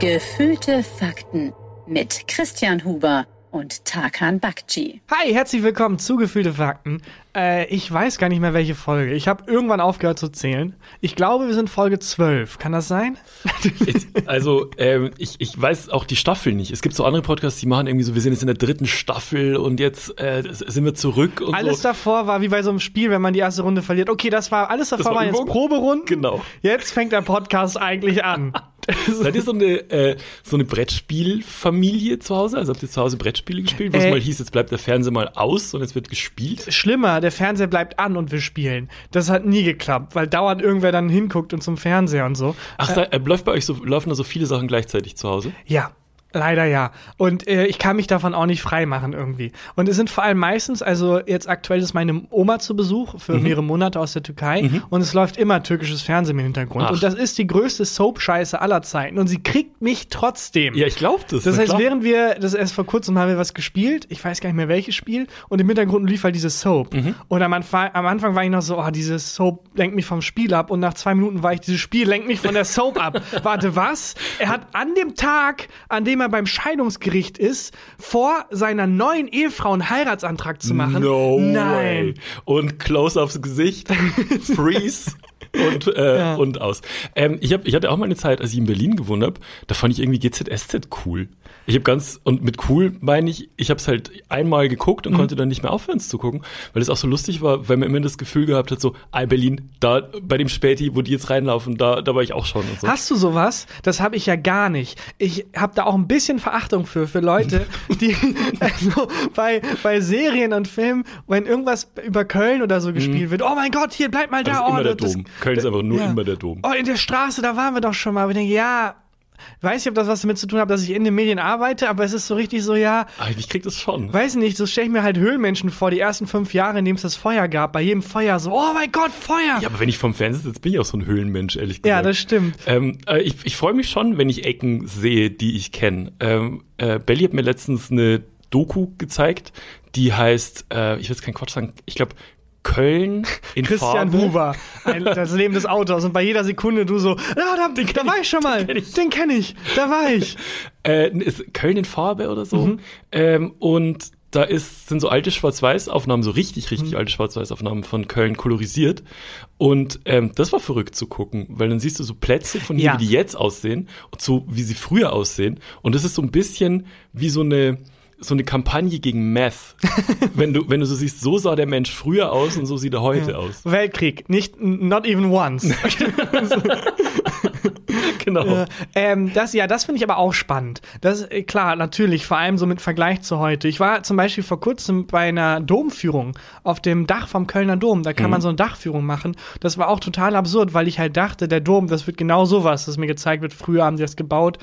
Gefühlte Fakten mit Christian Huber und Tarkan Bakci. Hi, herzlich willkommen zu Gefühlte Fakten. Äh, ich weiß gar nicht mehr, welche Folge. Ich habe irgendwann aufgehört zu zählen. Ich glaube, wir sind Folge 12. Kann das sein? also, ähm, ich, ich weiß auch die Staffel nicht. Es gibt so andere Podcasts, die machen irgendwie so, wir sind jetzt in der dritten Staffel und jetzt äh, sind wir zurück. Und alles so. davor war wie bei so einem Spiel, wenn man die erste Runde verliert. Okay, das war alles davor war waren jetzt Proberunden. Genau. Jetzt fängt der Podcast eigentlich an. Seid ihr so eine, äh, so eine Brettspielfamilie zu Hause? Also habt ihr zu Hause Brettspiele gespielt, wo es äh, mal hieß, jetzt bleibt der Fernseher mal aus und jetzt wird gespielt? Schlimmer, der Fernseher bleibt an und wir spielen. Das hat nie geklappt, weil dauernd irgendwer dann hinguckt und zum Fernseher und so. Ach, äh, äh, läuft bei euch so, laufen da so viele Sachen gleichzeitig zu Hause? Ja, Leider ja. Und äh, ich kann mich davon auch nicht frei machen irgendwie. Und es sind vor allem meistens, also jetzt aktuell ist meine Oma zu Besuch für mhm. mehrere Monate aus der Türkei mhm. und es läuft immer türkisches Fernsehen im Hintergrund. Ach. Und das ist die größte Soap-Scheiße aller Zeiten. Und sie kriegt mich trotzdem. Ja, ich glaube das. Das heißt, klar. während wir, das erst vor kurzem haben wir was gespielt, ich weiß gar nicht mehr welches Spiel, und im Hintergrund lief halt diese Soap. Mhm. Und am Anfang, am Anfang war ich noch so, oh, dieses Soap lenkt mich vom Spiel ab. Und nach zwei Minuten war ich, dieses Spiel lenkt mich von der Soap ab. Warte, was? Er hat an dem Tag, an dem er beim Scheidungsgericht ist, vor seiner neuen Ehefrau einen Heiratsantrag zu machen. No Nein. Way. Und close aufs Gesicht. Freeze. Und, äh, ja. und aus. Ähm, ich, hab, ich hatte auch mal eine Zeit, als ich in Berlin gewohnt habe, da fand ich irgendwie GZSZ cool. Ich habe ganz, und mit cool meine ich, ich habe es halt einmal geguckt und mhm. konnte dann nicht mehr aufhören es zu gucken, weil es auch so lustig war, weil man immer das Gefühl gehabt hat, so, ah, Berlin, da bei dem Späti, wo die jetzt reinlaufen, da, da war ich auch schon und so. Hast du sowas? Das habe ich ja gar nicht. Ich habe da auch ein bisschen Verachtung für, für Leute, die also bei, bei Serien und Filmen, wenn irgendwas über Köln oder so gespielt mhm. wird, oh mein Gott, hier bleib mal da. oh, der Dom. Köln ist einfach nur ja. immer der Dom. Oh, in der Straße, da waren wir doch schon mal. Aber ich denke, ja, weiß nicht, ob das was damit zu tun hat, dass ich in den Medien arbeite, aber es ist so richtig so, ja. Aber ich krieg das schon. Weiß nicht, so stelle ich mir halt Höhlenmenschen vor, die ersten fünf Jahre, in denen es das Feuer gab. Bei jedem Feuer so, oh mein Gott, Feuer! Ja, aber wenn ich vom Fernseher sitze, bin ich auch so ein Höhlenmensch, ehrlich gesagt. Ja, das stimmt. Ähm, äh, ich ich freue mich schon, wenn ich Ecken sehe, die ich kenne. Ähm, äh, Belly hat mir letztens eine Doku gezeigt, die heißt, äh, ich will jetzt keinen Quatsch sagen, ich glaube Köln in Christian Farbe. Huber, ein, das Leben des Autors. Und bei jeder Sekunde du so, ja, da, den da war ich schon mal, den kenne ich. Kenn ich, da war ich. Äh, Köln in Farbe oder so. Mhm. Ähm, und da ist, sind so alte Schwarz-Weiß-Aufnahmen, so richtig, richtig mhm. alte Schwarz-Weiß-Aufnahmen von Köln kolorisiert. Und ähm, das war verrückt zu gucken, weil dann siehst du so Plätze von hier, ja. wie die jetzt aussehen und so, wie sie früher aussehen. Und das ist so ein bisschen wie so eine so eine Kampagne gegen Meth. wenn du, wenn du so siehst, so sah der Mensch früher aus und so sieht er heute ja. aus. Weltkrieg, nicht not even once. genau. Äh, ähm, das, ja, das finde ich aber auch spannend. Das ist äh, klar, natürlich, vor allem so mit Vergleich zu heute. Ich war zum Beispiel vor kurzem bei einer Domführung auf dem Dach vom Kölner Dom. Da kann mhm. man so eine Dachführung machen. Das war auch total absurd, weil ich halt dachte, der Dom, das wird genau sowas, das mir gezeigt wird. Früher haben die das gebaut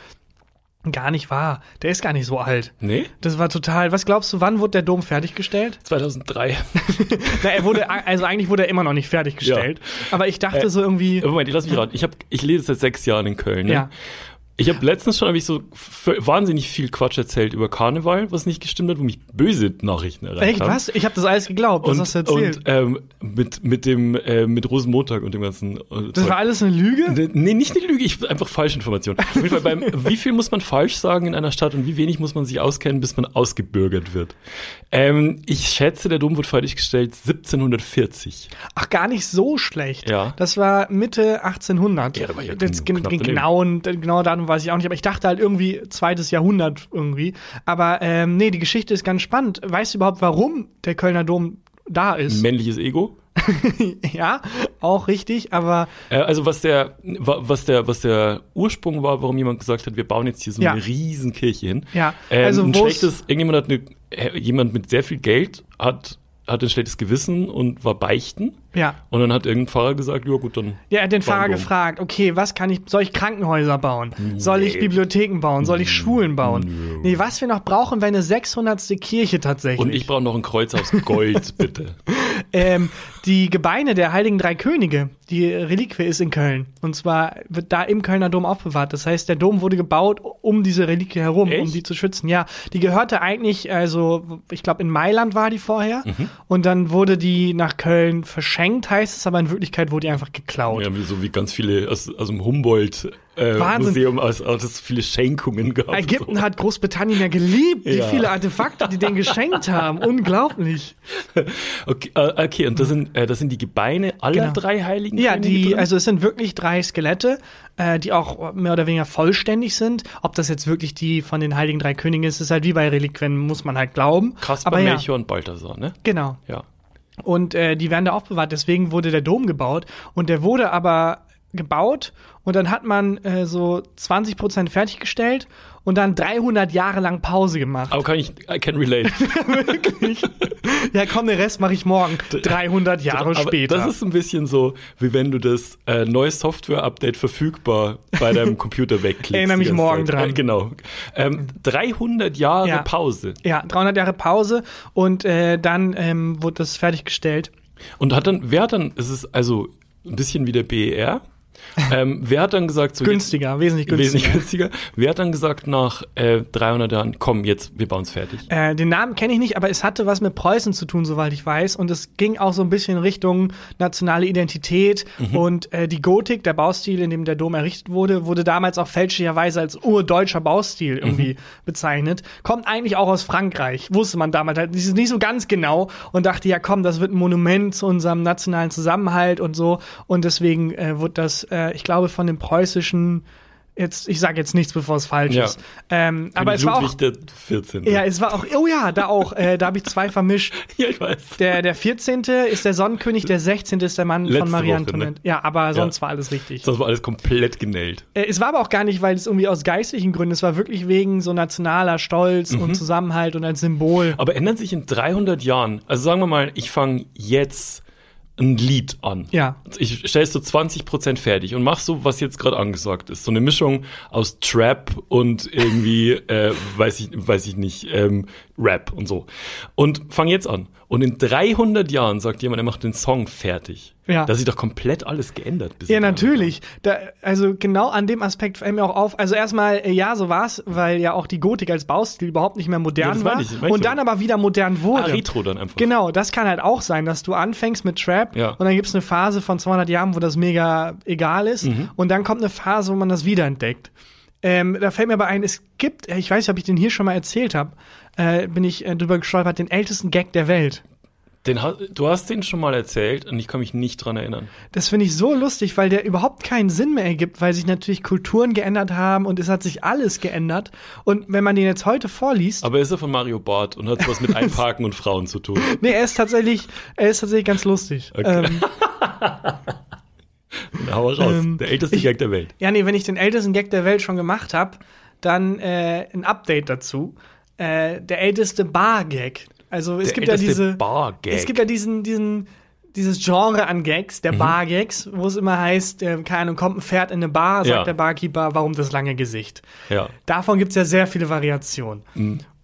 Gar nicht wahr. Der ist gar nicht so alt. Nee? Das war total. Was glaubst du, wann wurde der Dom fertiggestellt? 2003. Na, er wurde, also eigentlich wurde er immer noch nicht fertiggestellt. Ja. Aber ich dachte äh, so irgendwie. Moment, ich lass mich raten. Ich, hab, ich lebe seit sechs Jahren in Köln. Ne? Ja. Ich habe letztens schon hab ich so wahnsinnig viel Quatsch erzählt über Karneval, was nicht gestimmt hat, wo mich böse Nachrichten erreicht Echt, haben. was? Ich habe das alles geglaubt, was hast du erzählt? Und ähm, mit mit dem äh, mit Rosenmontag und dem ganzen äh, Das war alles eine Lüge? Nee, nicht eine Lüge, ich einfach Falschinformation. Auf jeden Fall beim wie viel muss man falsch sagen in einer Stadt und wie wenig muss man sich auskennen, bis man ausgebürgert wird. Ähm, ich schätze, der Dom wurde fertiggestellt 1740. Ach, gar nicht so schlecht. Ja. Das war Mitte 1800. Ja, da war ja das gen genau, genau weiß ich auch nicht, aber ich dachte halt irgendwie zweites Jahrhundert irgendwie. Aber ähm, nee, die Geschichte ist ganz spannend. Weißt du überhaupt, warum der Kölner Dom da ist? Männliches Ego? ja, auch richtig, aber äh, also was der was der was der Ursprung war, warum jemand gesagt hat, wir bauen jetzt hier so ja. eine riesen Kirche hin. Ja, ähm, also ein schlechtes irgendjemand hat eine, jemand mit sehr viel Geld hat hat ein schlechtes Gewissen und war beichten. Ja. Und dann hat irgendein Pfarrer gesagt, ja gut, dann. Ja, er hat den Pfarrer gefragt, okay, was kann ich, soll ich Krankenhäuser bauen? Nee. Soll ich Bibliotheken bauen? Soll ich Schulen bauen? Nee, nee was wir noch brauchen, wäre eine 600. Kirche tatsächlich. Und ich brauche noch ein Kreuz aus Gold, bitte. ähm, die Gebeine der Heiligen Drei Könige, die Reliquie ist in Köln. Und zwar wird da im Kölner Dom aufbewahrt. Das heißt, der Dom wurde gebaut um diese Reliquie herum, Echt? um die zu schützen. Ja, die gehörte eigentlich, also ich glaube in Mailand war die vorher. Mhm. Und dann wurde die nach Köln verschenkt geschenkt, heißt es, aber in Wirklichkeit wurde die einfach geklaut. Ja, wie- so wie ganz viele aus, aus dem Humboldt-Museum, äh, aus, aus es viele Schenkungen gehabt. Ägypten so. hat Großbritannien ja geliebt, wie Ja. viele Artefakte die denen geschenkt haben. Unglaublich. Okay, äh, okay und das sind, äh, das sind die Gebeine aller Genau. drei Heiligen Ja, die, drin? also es sind wirklich drei Skelette, äh, die auch mehr oder weniger vollständig sind. Ob das jetzt wirklich die von den Heiligen Drei Königen ist, ist halt wie bei Reliquien, muss man halt glauben. Aber ja, Melchior und Balthasar, ne? genau. Ja. Und äh, die werden da aufbewahrt, deswegen wurde der Dom gebaut. Und der wurde aber gebaut und dann hat man äh, so 20 Prozent fertiggestellt und dann 300 Jahre lang Pause gemacht. Aber kann ich, I can relate. Ja, komm, den Rest mache ich morgen. 300 Jahre Aber später. Das ist ein bisschen so, wie wenn du das äh, neue Software-Update verfügbar bei deinem Computer wegklickst. Erinnere mich morgen Zeit. dran. Äh, genau. Ähm, 300 Jahre Ja. Pause. ja, 300 Jahre Pause und äh, dann ähm, wurde das fertiggestellt. Und hat dann, wer hat dann, es ist also ein bisschen wie der BER, ähm, wer hat dann gesagt, so Günstiger, wesentlich jetzt, günstiger. wesentlich günstiger, wer hat dann gesagt nach äh, 300 Jahren, komm, jetzt, wir bauen es fertig. Äh, den Namen kenne ich nicht, aber es hatte was mit Preußen zu tun, soweit ich weiß. Und es ging auch so ein bisschen Richtung nationale Identität. Und äh, die Gotik, der Baustil, in dem der Dom errichtet wurde, wurde damals auch fälschlicherweise als urdeutscher Baustil irgendwie bezeichnet. Kommt eigentlich auch aus Frankreich, wusste man damals halt nicht so ganz genau und dachte, ja komm, das wird ein Monument zu unserem nationalen Zusammenhalt und so. Und deswegen äh, wurde das, äh, ich glaube, von dem preußischen Jetzt, ich sage jetzt nichts, bevor es falsch Ja. ist. Ähm, aber es war auch, Ludwig der 14. ja, es war auch, oh ja, da auch, äh, da habe ich zwei vermischt. ja, ich weiß. Der, der 14. ist der Sonnenkönig, der 16. ist der Mann Letzte von Marie Woche, Antoinette. ne? Ja, aber sonst war alles richtig. Das war alles komplett genäht. Äh, es war aber auch gar nicht, weil es irgendwie aus geistlichen Gründen, es war wirklich wegen so nationaler Stolz Mhm. und Zusammenhalt und als Symbol. Aber ändert sich in 300 Jahren, also sagen wir mal, ich fange jetzt ein Lied an. Ja. Ich stelle so 20% fertig und mach so, was jetzt gerade angesagt ist. So eine Mischung aus Trap und irgendwie, äh, weiß ich, weiß ich nicht, ähm, Rap und so. Und fang jetzt an. Und in 300 Jahren sagt jemand, er macht den Song fertig. Ja. Da sich doch komplett alles geändert. bis Ja, in 300 natürlich. Da, also genau an dem Aspekt fällt mir auch auf. Also erstmal, äh, ja, so war's, weil ja auch die Gotik als Baustil überhaupt nicht mehr Ja, modern das war. ich, und dann aber wieder modern wurde. Ah, Retro dann einfach. Genau, das kann halt auch sein, dass du anfängst mit Trap Ja. und dann gibt's eine Phase von 200 Jahren, wo das mega egal ist Mhm. und dann kommt eine Phase, wo man das wiederentdeckt. Ähm, da fällt mir aber ein, es gibt, äh, ich weiß nicht, ob ich den hier schon mal erzählt habe, äh, bin ich äh, drüber gestolpert, den ältesten Gag der Welt. Den, ha- du hast den schon mal erzählt und ich kann mich nicht dran erinnern. Das finde ich so lustig, weil der überhaupt keinen Sinn mehr ergibt, weil sich natürlich Kulturen geändert haben und es hat sich alles geändert. Und wenn man den jetzt heute vorliest, Aber ist er von Mario Barth und hat was mit Einparken und Frauen zu tun. nee, er ist tatsächlich, er ist tatsächlich ganz lustig. Okay. Ähm, Na, hau raus. Ähm, der älteste ich- Gag der Welt. Ja, nee, wenn ich den ältesten Gag der Welt schon gemacht habe, dann äh, ein Update dazu. Äh, der älteste Bar-Gag. Also es Der gibt ja diese. Bar-Gag. Es gibt ja diesen, diesen, dieses Genre an Gags, Mhm. der Bar-Gags, wo es immer heißt, äh, keine Ahnung, kommt ein Pferd in eine Bar, sagt Ja. der Barkeeper, warum das lange Gesicht? Ja. Davon gibt es ja sehr viele Variationen.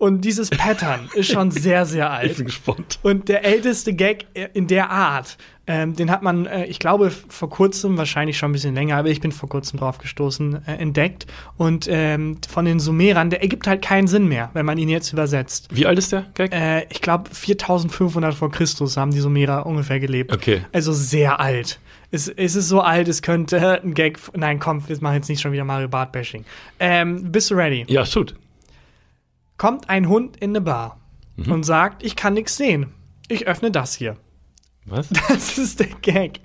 Und dieses Pattern ist schon sehr, sehr Ich alt. bin gespannt. Und der älteste Gag äh, in der Art, ähm, den hat man, äh, ich glaube, vor kurzem, wahrscheinlich schon ein bisschen länger, aber ich bin vor kurzem drauf gestoßen, äh, entdeckt. Und ähm, von den Sumerern, der ergibt halt keinen Sinn mehr, wenn man ihn jetzt übersetzt. Wie alt ist der Gag? Äh, ich glaube, 4500 vor Christus haben die Sumerer ungefähr gelebt. Okay. Also sehr alt. Es, es ist so alt, es könnte ein Gag. Nein, komm, wir machen jetzt nicht schon wieder Mario Bart-Bashing. Ähm, bist du ready? Ja, shoot. Kommt ein Hund in eine Bar Mhm. und sagt, ich kann nichts sehen. Ich öffne das hier. Was? Das ist der Gag.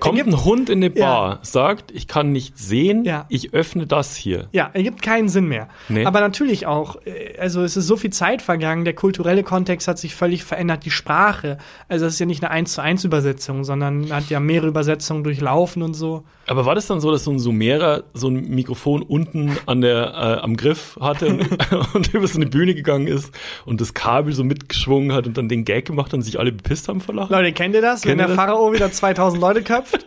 Kommt gibt- ein Hund in eine Ja. Bar, sagt, ich kann nicht sehen, Ja. ich öffne das hier. Ja, ergibt keinen Sinn mehr. Nee. Aber natürlich auch, äh, also es ist so viel Zeit vergangen, der kulturelle Kontext hat sich völlig verändert, die Sprache. Also es ist ja nicht eine 1 zu 1 Übersetzung, sondern hat ja mehrere Übersetzungen durchlaufen und so. Aber war das dann so, dass so ein Sumerer so ein Mikrofon unten an der, äh, am Griff hatte und, und über so eine Bühne gegangen ist und das Kabel so mitgeschwungen hat und dann den Gag gemacht und sich alle bepisst haben vor Lachen? Leute, kennt ihr das? Kennt wenn der das? Pharao wieder 2000 Leute köpft?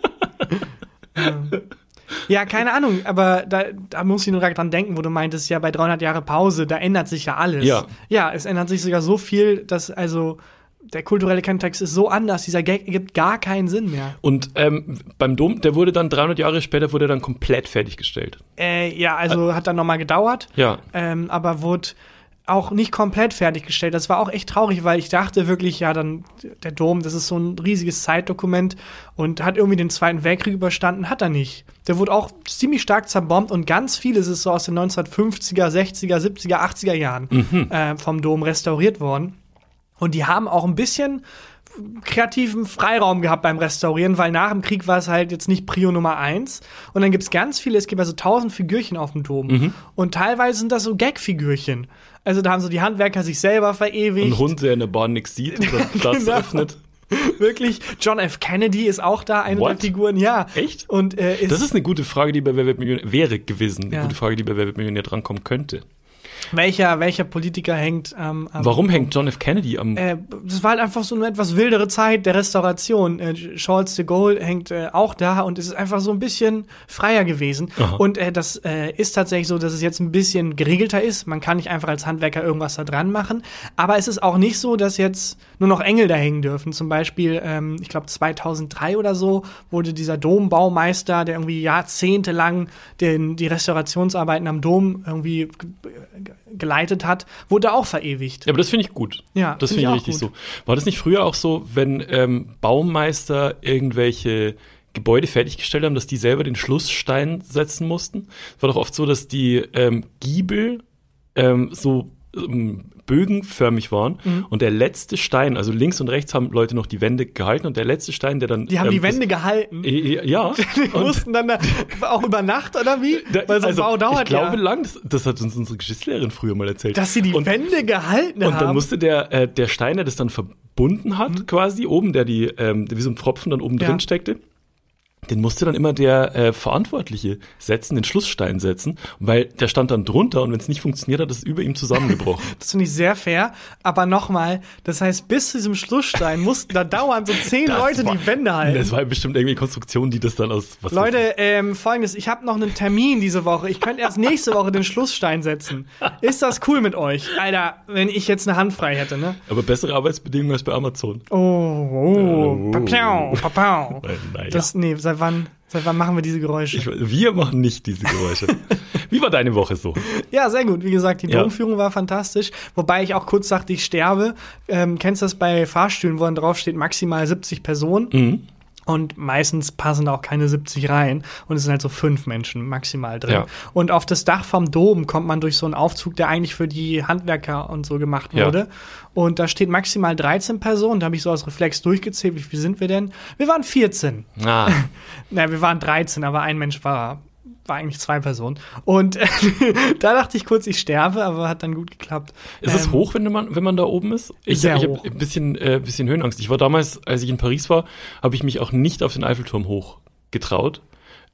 Ähm, ja, keine Ahnung, aber da, da muss ich nur gerade dran denken, wo du meintest, ja, bei 300 Jahre Pause, da ändert sich ja alles. Ja. Ja, es ändert sich sogar so viel, dass also der kulturelle Kontext ist so anders, dieser Gag ergibt gar keinen Sinn mehr. Und ähm, beim Dom, der wurde dann 300 Jahre später, wurde dann komplett fertiggestellt. Äh, ja, also hat dann nochmal gedauert, Ja. ähm, aber wurde auch nicht komplett fertiggestellt. Das war auch echt traurig, weil ich dachte wirklich, ja, dann der Dom, das ist so ein riesiges Zeitdokument und hat irgendwie den Zweiten Weltkrieg überstanden, hat er nicht. Der wurde auch ziemlich stark zerbombt und ganz vieles ist so aus den 1950er, 60er, 70er, 80er Jahren Mhm. äh, vom Dom restauriert worden. Und die haben auch ein bisschen kreativen Freiraum gehabt beim Restaurieren, weil nach dem Krieg war es halt jetzt nicht Prio Nummer eins. Und dann gibt's ganz viele, es gibt also tausend Figürchen auf dem Dom. Mhm. Und teilweise sind das so Gag-Figürchen. Also da haben so die Handwerker sich selber verewigt. Ein Hund, der in der Bahn nichts sieht das Genau. öffnet. Wirklich. John F. Kennedy ist auch da, eine What? der Figuren, ja. Echt? Und äh, ist, Das ist eine gute Frage, die bei Wer wird Millionär wäre gewesen. Eine Ja. gute Frage, die bei Wer wird Millionär drankommen könnte. Welcher, welcher Politiker hängt ähm, am Warum hängt John F. Kennedy am. Äh, das war halt einfach so eine etwas wildere Zeit der Restauration. Äh, Charles de Gaulle hängt äh, auch da und es ist einfach so ein bisschen freier gewesen. Aha. Und äh, das äh, ist tatsächlich so, dass es jetzt ein bisschen geregelter ist. Man kann nicht einfach als Handwerker irgendwas da dran machen. Aber es ist auch nicht so, dass jetzt nur noch Engel da hängen dürfen. Zum Beispiel, ähm, ich glaube 2003 oder so, wurde dieser Dombaumeister, der irgendwie jahrzehntelang den, die Restaurationsarbeiten am Dom irgendwie ge- ge- geleitet hat, wurde auch verewigt. Ja, aber das finde ich gut. Ja, das find finde ich ich auch richtig gut. so. War das nicht früher auch so, wenn ähm, Baumeister irgendwelche Gebäude fertiggestellt haben, dass die selber den Schlussstein setzen mussten? Es war doch oft so, dass die ähm, Giebel ähm, so bögenförmig waren Mhm. und der letzte Stein, also links und rechts haben Leute noch die Wände gehalten und der letzte Stein, der dann Die haben ähm, die Wände gehalten. das, äh, ja, Die und mussten dann da, auch über Nacht oder wie? da, Weil so ein also, Bau dauert ich glaube ja. lang, das, das hat uns unsere Geschichtslehrerin früher mal erzählt. Dass sie die und, Wände gehalten Und haben. dann musste der, äh, der Stein, der das dann verbunden hat, Mhm. quasi oben, der die, ähm, wie so ein Pfropfen dann oben Ja. drin steckte, den musste dann immer der äh, Verantwortliche setzen, den Schlussstein setzen, weil der stand dann drunter und wenn es nicht funktioniert hat, ist es über ihm zusammengebrochen. das finde ich sehr fair. Aber nochmal, das heißt, bis zu diesem Schlussstein mussten da dauernd so zehn Das Leute war- die Wände halten. Das war bestimmt irgendwie Konstruktion, die das dann aus was Leute, ähm, folgendes, ich habe noch einen Termin diese Woche. Ich könnte erst nächste Woche den Schlussstein setzen. Ist das cool mit euch? Alter, wenn ich jetzt eine Hand frei hätte, ne? aber bessere Arbeitsbedingungen als bei Amazon. Oh, oh, Oh. papau, papau. Äh, naja. Das, nee, seit wann, seit wann machen wir diese Geräusche? Ich, wir machen nicht diese Geräusche. Wie war deine Woche so? Ja, sehr gut. Wie gesagt, die Ja. Domführung war fantastisch. Wobei ich auch kurz dachte, ich sterbe. Ähm, kennst du das bei Fahrstühlen, wo dann drauf steht maximal 70 Personen? Mhm. Und meistens passen da auch keine 70 rein. Und es sind halt so fünf Menschen maximal drin. Ja. Und auf das Dach vom Dom kommt man durch so einen Aufzug, der eigentlich für die Handwerker und so gemacht Ja. wurde. Und da steht maximal 13 Personen. Da habe ich so aus Reflex durchgezählt. Wie viel sind wir denn? Wir waren 14. Ah, Na, wir waren 13, aber ein Mensch war, war eigentlich zwei Personen. Und da dachte ich kurz, ich sterbe, aber hat dann gut geklappt. Ist es Ähm, hoch, wenn man, wenn man da oben ist? Ich, Sehr ich habe ein bisschen, äh, bisschen Höhenangst. Ich war damals, als ich in Paris war, habe ich mich auch nicht auf den Eiffelturm hoch getraut.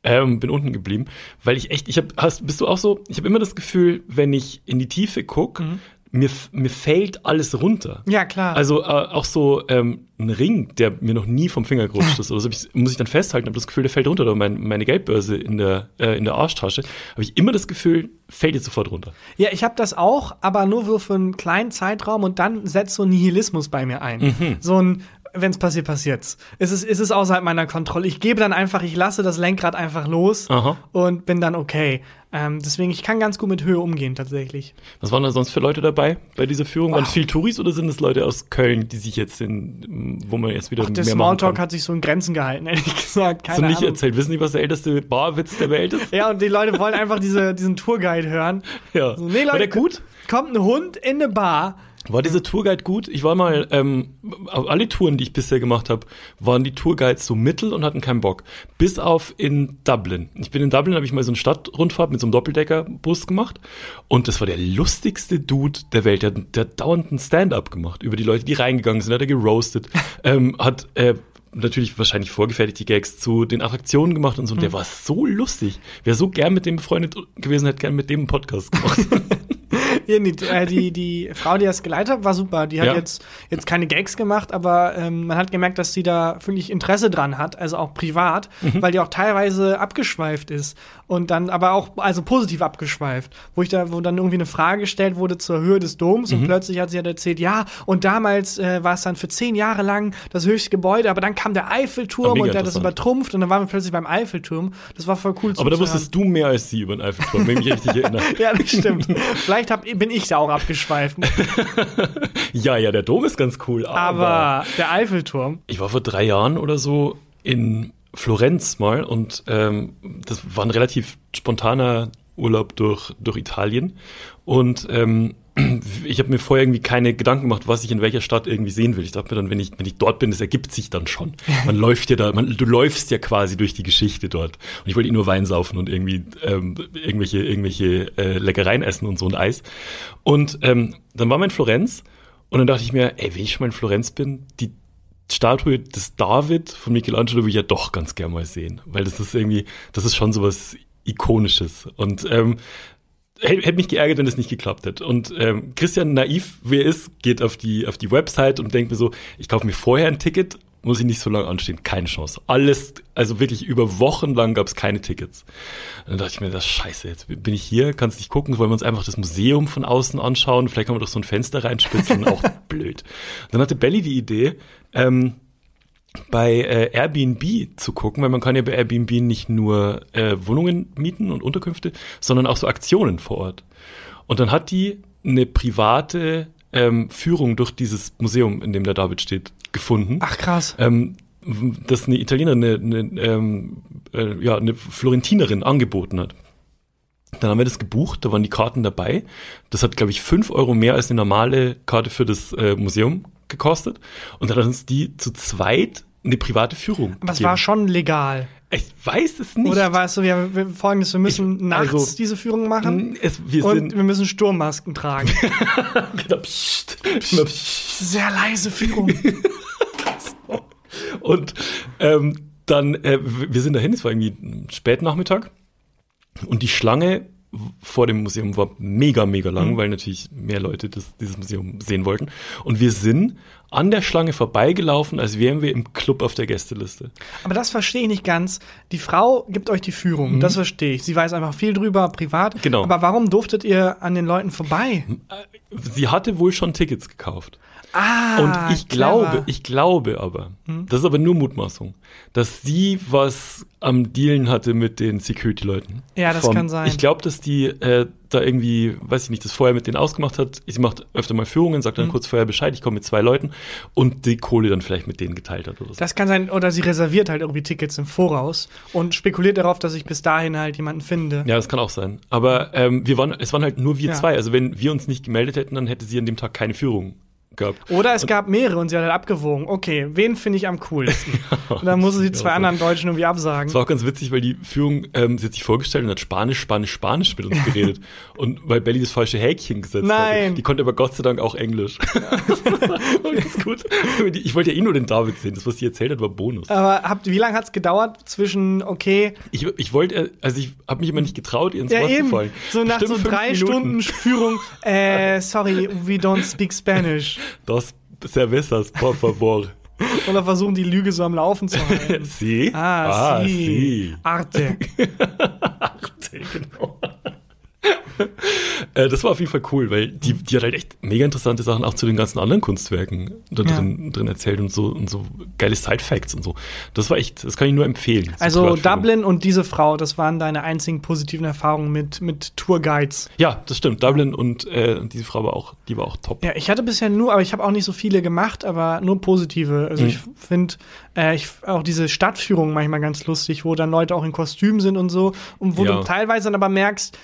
Ähm, bin unten geblieben, weil ich echt, ich habe, hast, bist du auch so? Ich habe immer das Gefühl, wenn ich in die Tiefe gucke, mir, mir fällt alles runter. Ja, klar. Also äh, auch so ähm, ein Ring, der mir noch nie vom Finger gerutscht ist, oder so ich, muss ich dann festhalten, habe das Gefühl, der fällt runter. Oder mein, meine Geldbörse in der, äh, in der Arschtasche, habe ich immer das Gefühl, fällt jetzt sofort runter. ja, ich habe das auch, aber nur für einen kleinen Zeitraum und dann setzt so ein Nihilismus bei mir ein. Mhm. So ein wenn es passiert, passiert's. Es ist, es ist außerhalb meiner Kontrolle. Ich gebe dann einfach, ich lasse das Lenkrad einfach los Aha. und bin dann okay. Ähm, deswegen, ich kann ganz gut mit Höhe umgehen, tatsächlich. Was waren da sonst für Leute dabei bei dieser Führung? Waren es Wow. viel Touris oder sind es Leute aus Köln, die sich jetzt in, wo man jetzt wieder Ach, der mehr Smalltalk hat sich so in Grenzen gehalten, ehrlich gesagt. Keine Hast du nicht Ahnung. erzählt? Wissen die, was der älteste Barwitz der Welt ist? Ja, und die Leute wollen einfach diese, diesen Tourguide hören. Ja. So, nee, War Leute, der gut? Kommt ein Hund in eine Bar. War dieser Tourguide gut? Ich war mal, ähm, auf alle Touren, die ich bisher gemacht habe, waren die Tourguides so mittel und hatten keinen Bock. Bis auf in Dublin. Ich bin in Dublin, habe ich mal so eine Stadtrundfahrt mit so einem Doppeldeckerbus gemacht und das war der lustigste Dude der Welt. Der, hat- der hat dauernd ein Stand-up gemacht über die Leute, die reingegangen sind, hat er geroastet, ähm, hat äh, natürlich wahrscheinlich vorgefertigte Gags zu den Attraktionen gemacht und so. Und der war so lustig. Wer so gern mit dem befreundet gewesen, hätte gern mit dem einen Podcast gemacht. Hier, die, äh, die, die Frau, die das geleitet hat, war super. Die hat Ja. jetzt, jetzt keine Gags gemacht, aber ähm, man hat gemerkt, dass sie da wirklich Interesse dran hat, also auch privat, Mhm. weil die auch teilweise abgeschweift ist. Und dann aber auch, also positiv abgeschweift, wo ich da, wo dann irgendwie eine Frage gestellt wurde zur Höhe des Doms Mhm. und plötzlich hat sie halt erzählt, ja, und damals äh, war es dann für zehn Jahre lang das höchste Gebäude, aber dann kam der Eiffelturm und der hat das übertrumpft und dann waren wir plötzlich beim Eiffelturm. Das war voll cool Aber da wusstest du mehr als sie über den Eiffelturm, wenn ich mich richtig erinnere. Ja, das stimmt. Vielleicht vielleicht hab, bin ich da auch abgeschweift. Ja, ja, der Dom ist ganz cool. Aber, Aber der Eiffelturm. ich war vor drei Jahren oder so in Florenz mal und ähm, das war ein relativ spontaner Urlaub durch, durch Italien. Und ähm, ich habe mir vorher irgendwie keine Gedanken gemacht, was ich in welcher Stadt irgendwie sehen will. Ich dachte mir dann, wenn ich, wenn ich dort bin, das ergibt sich dann schon. Man läuft ja da, man, du läufst ja quasi durch die Geschichte dort. Und ich wollte eh nur Wein saufen und irgendwie ähm, irgendwelche, irgendwelche äh, Leckereien essen und so ein Eis. Und ähm, dann waren wir in Florenz und dann dachte ich mir, ey, wenn ich schon mal in Florenz bin, die Statue des David von Michelangelo will ich ja doch ganz gern mal sehen. Weil das ist irgendwie, das ist schon sowas Ikonisches. Und ähm, hätte mich geärgert, wenn das nicht geklappt hätte. Und ähm, Christian, naiv wie er ist, geht auf die, auf die Website und denkt mir so, ich kaufe mir vorher ein Ticket, muss ich nicht so lange anstehen. Keine Chance. Alles, also wirklich über Wochen lang gab es keine Tickets. Und dann dachte ich mir, das scheiße, jetzt bin ich hier, kannst nicht gucken, wollen wir uns einfach das Museum von außen anschauen, vielleicht kann man doch so ein Fenster reinspitzen, auch blöd. Und dann hatte Belly die Idee, ähm, bei äh, Airbnb zu gucken, weil man kann ja bei Airbnb nicht nur äh, Wohnungen mieten und Unterkünfte, sondern auch so Aktionen vor Ort. Und dann hat die eine private ähm, Führung durch dieses Museum, in dem der David steht, gefunden. Ach krass. Ähm, das eine Italienerin, eine, eine, ähm, äh, ja, eine Florentinerin angeboten hat. Dann haben wir das gebucht, da waren die Karten dabei. Das hat, glaube ich, fünf Euro mehr als eine normale Karte für das äh, Museum gekostet. Und dann hat uns die zu zweit eine private Führung. Aber es war schon legal. Ich weiß es nicht. Oder es so, wir, wir folgendes, wir müssen Ich- nachts also, diese Führung machen es, wir und sind wir müssen Sturmmasken tragen. genau, immer psst. Sehr leise Führung. Und ähm, dann, äh, wir sind dahin, es war irgendwie spät Nachmittag. Und die Schlange vor dem Museum war mega, mega lang, Mhm. weil natürlich mehr Leute das, dieses Museum sehen wollten. Und wir sind an der Schlange vorbeigelaufen, als wären wir im Club auf der Gästeliste. Aber das verstehe ich nicht ganz. Die Frau gibt euch die Führung, das verstehe ich. Sie weiß einfach viel drüber, privat. Mhm. Genau. Aber warum durftet ihr an den Leuten vorbei? Sie hatte wohl schon Tickets gekauft. Ah, Und ich clever. Hm? glaube, ich glaube aber, das ist aber nur Mutmaßung, dass sie was am Dealen hatte mit den Security-Leuten. Ja, das kann sein. Ich glaube, dass die äh, da irgendwie, weiß ich nicht, das vorher mit denen ausgemacht hat. Sie macht öfter mal Führungen, sagt dann Hm. kurz vorher Bescheid, ich komme mit zwei Leuten und die Kohle dann vielleicht mit denen geteilt hat oder so. Das kann sein, oder sie reserviert halt irgendwie Tickets im Voraus und spekuliert darauf, dass ich bis dahin halt jemanden finde. ja, das kann auch sein. Aber ähm, wir waren, es waren halt nur wir Ja. zwei. Also wenn wir uns nicht gemeldet hätten, dann hätte sie an dem Tag keine Führung gehabt. Oder es gab mehrere und sie hat halt abgewogen. Okay, wen finde ich am coolsten? Und dann musste sie zwei so. anderen Deutschen irgendwie Es absagen. war auch ganz witzig, weil die Führung, ähm, sie hat sich vorgestellt und hat Spanisch, Spanisch, Spanisch mit uns geredet. und weil Belly das falsche Häkchen gesetzt Nein. hatte. Die konnte aber Gott sei Dank auch Englisch. Ganz gut. Ich wollte ja eh nur den David sehen. Das, was sie erzählt hat, war Bonus. Aber habt, wie lange hat es gedauert zwischen, okay, Ich, ich wollte, also ich habe mich immer nicht getraut, ihr ins ja Wort zu eben, fallen. so nach Bestimmt so fünf drei Minuten. Stunden Führung, äh, sorry, we don't speak Spanish. Das cervezas, por favor. Oder versuchen die Lüge so am Laufen zu halten. Sie? Ah, sie. sie. Arte. genau. Äh, das war auf jeden Fall cool, weil die, die hat halt echt mega interessante Sachen auch zu den ganzen anderen Kunstwerken da Ja. drin, drin erzählt und so und so geile Side-Facts und so. Das war echt, das kann ich nur empfehlen. So Also. Dublin und diese Frau, das waren deine einzigen positiven Erfahrungen mit, mit Tourguides. Ja, das stimmt. Dublin und äh, diese Frau war auch, die war auch top. Ja, ich hatte bisher nur, aber ich habe auch nicht so viele gemacht, aber nur positive. Also Mhm. ich finde äh, ich, auch diese Stadtführungen manchmal ganz lustig, wo dann Leute auch in Kostüm sind und so und wo Ja. du teilweise dann aber merkst,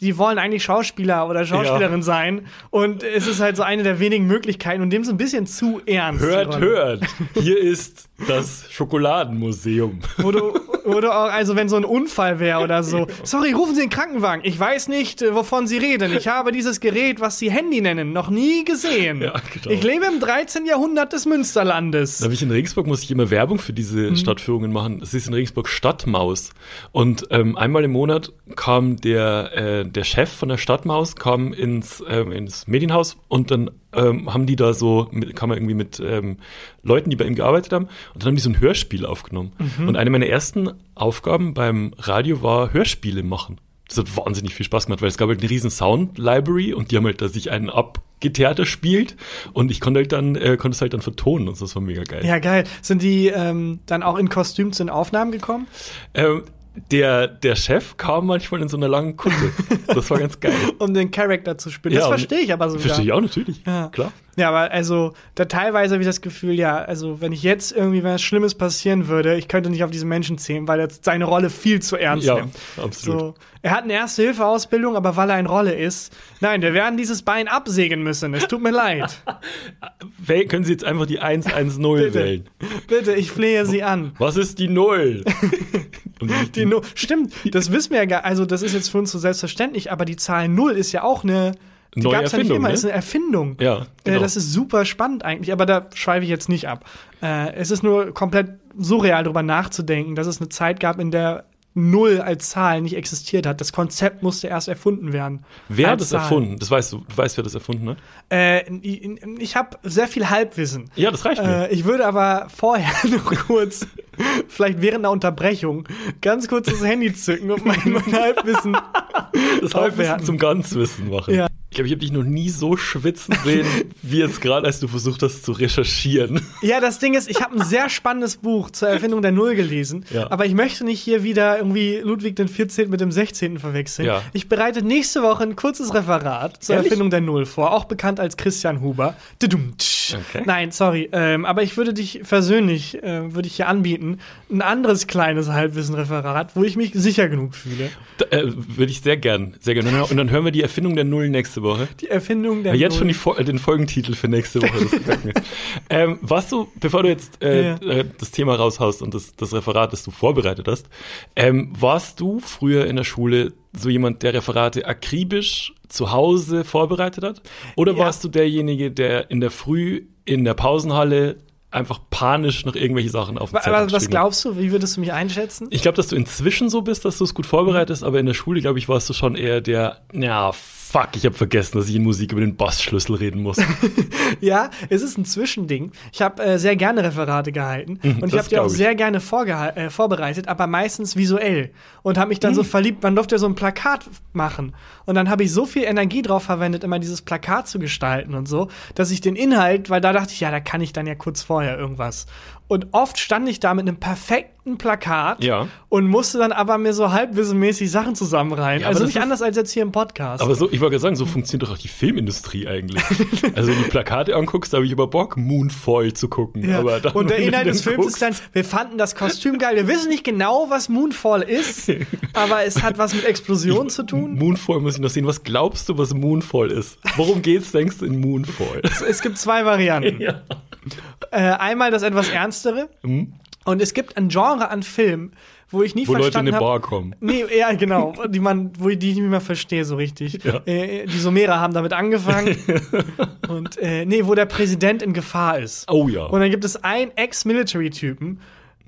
die wollen eigentlich Schauspieler oder Schauspielerin sein und es ist halt so eine der wenigen Möglichkeiten und dem so ein bisschen zu ernst. Hört, hört. Hier ist das Schokoladenmuseum. Wo du, wo du auch, also wenn so ein Unfall wäre oder so, sorry, rufen Sie den Krankenwagen. Ich weiß nicht, äh, wovon Sie reden. Ich habe dieses Gerät, was Sie Handy nennen, noch nie gesehen. Ja, genau. Ich lebe im 13. Jahrhundert des Münsterlandes. Da habe ich in Regensburg muss ich immer Werbung für diese Mhm. Stadtführungen machen. Es ist in Regensburg Stadtmaus. Und ähm, einmal im Monat kam der, äh, der Chef von der Stadtmaus kam ins, ähm, ins Medienhaus und dann ähm, haben die da so, mit, kam er irgendwie mit ähm, Leuten, die bei ihm gearbeitet haben, und dann haben die so ein Hörspiel aufgenommen. Mhm. Und eine meiner ersten Aufgaben beim Radio war Hörspiele machen. Das hat wahnsinnig viel Spaß gemacht, weil es gab halt eine riesen Sound-Library und die haben halt da sich einen abgeteerter spielt und ich konnte halt dann, äh, konnte es halt dann vertonen und das war mega geil. Ja, geil. Sind die ähm, dann auch in Kostüm zu den Aufnahmen gekommen? Ähm, der, der Chef kam manchmal in so einer langen Kutte. Das war ganz geil. um den Charakter zu spielen. das Ja, und- verstehe ich aber sogar. Verstehe ich auch natürlich. Ja. Klar. Ja, aber also, da teilweise habe ich das Gefühl, ja, also wenn ich jetzt irgendwie was Schlimmes passieren würde, ich könnte nicht auf diesen Menschen zählen, weil er seine Rolle viel zu ernst Ja, nimmt. absolut. So, er hat eine Erste-Hilfe-Ausbildung, aber weil er eine Rolle ist, nein, wir werden dieses Bein absägen müssen. Es tut mir leid. Können Sie jetzt einfach die 110 Bitte. wählen? Bitte, ich flehe Sie an. Was ist die Null? Die no Stimmt, das wissen wir ja gar, also das ist jetzt für uns so selbstverständlich, aber die Zahl Null ist ja auch eine die Neue gab's ja nicht immer, ne? ist eine Erfindung. Ja, Äh, genau. das ist super spannend eigentlich, aber da schweife ich jetzt nicht ab. Äh, es ist nur komplett surreal, darüber nachzudenken, dass es eine Zeit gab, in der Null als Zahl nicht existiert hat. Das Konzept musste erst erfunden werden. Wer hat Zahl. erfunden? Das weißt du. Du weißt, wer das erfunden hat? Äh, ich ich habe sehr viel Halbwissen. Ja, das reicht mir. Äh, ich würde aber vorher noch kurz, vielleicht während einer Unterbrechung, ganz kurz das Handy zücken und mein, mein Halbwissen das Halbwissen zum Ganzwissen machen. Ja. Ich glaube, ich habe dich noch nie so schwitzen sehen, wie jetzt gerade, als du versucht hast zu recherchieren. Ja, das Ding ist, ich habe ein sehr spannendes Buch zur Erfindung der Null gelesen, Ja. aber ich möchte nicht hier wieder irgendwie Ludwig den 14. mit dem 16. verwechseln. Ja. Ich bereite nächste Woche ein kurzes Referat zur Ehrlich? Erfindung der Null vor, auch bekannt als Christian Huber. Okay. Nein, sorry, ähm, aber ich würde dich persönlich, äh, würde ich hier anbieten, ein anderes kleines Halbwissen-Referat, wo ich mich sicher genug fühle. Da, äh, Würde ich sehr gern, sehr gern. Und dann- hören wir die Erfindung der Null nächste Woche. Die Erfindung der Ja, jetzt Null. schon äh, den Folgentitel für nächste Woche. Ähm, was du, bevor du jetzt äh, Ja. äh, das Thema raushaust und das, das Referat, das du vorbereitet hast, ähm, warst du früher in der Schule so jemand, der Referate akribisch zu Hause vorbereitet hat? Oder Ja. warst du derjenige, der in der Früh in der Pausenhalle einfach panisch noch irgendwelche Sachen auf Wa- Zettel Aber was glaubst du, wie würdest du mich einschätzen? Ich glaube, dass du inzwischen so bist, dass du es gut vorbereitest, aber in der Schule, glaube ich, warst du schon eher der, ja, fuck, ich habe vergessen, dass ich in Musik über den Bassschlüssel reden muss. Ja, es ist ein Zwischending. Ich habe äh, sehr gerne Referate gehalten und ich Mhm, habe die auch ich. sehr gerne äh, vorbereitet, aber meistens visuell und habe mich dann Mhm. so verliebt. Man durfte ja so ein Plakat machen und dann habe ich so viel Energie drauf verwendet, immer dieses Plakat zu gestalten und so, dass ich den Inhalt, weil da dachte ich, ja, da kann ich dann ja kurz vorher irgendwas. Und oft stand ich da mit einem perfekten Plakat Ja. und musste dann aber mir so halbwissenmäßig Sachen zusammenreihen. Ja, also nicht ist- anders als jetzt hier im Podcast. Aber so, ich wollte sagen, so funktioniert doch auch die Filmindustrie eigentlich. Also wenn du die Plakate anguckst, da habe ich aber Bock, Moonfall zu gucken. Ja. Aber dann, und der Inhalt des Films ist guckst- dann, wir fanden das Kostüm geil. Wir wissen nicht genau, was Moonfall ist, aber es hat was mit Explosionen zu tun. Moonfall muss ich noch sehen. Was glaubst du, was Moonfall ist? Worum geht's, denkst du, in Moonfall? Es gibt zwei Varianten. Äh, einmal das etwas Ernstere und es gibt ein Genre an Filmen, wo ich nie Mhm. Wo Leute in verstanden eine Bar habe. kommen. Nee, ja, genau, die man, wo ich die ich nicht mehr verstehe so richtig. Ja. Äh, die Sumera haben damit angefangen. und äh, nee, wo der Präsident in Gefahr ist. Oh ja. Und dann gibt es einen Ex-Military-Typen,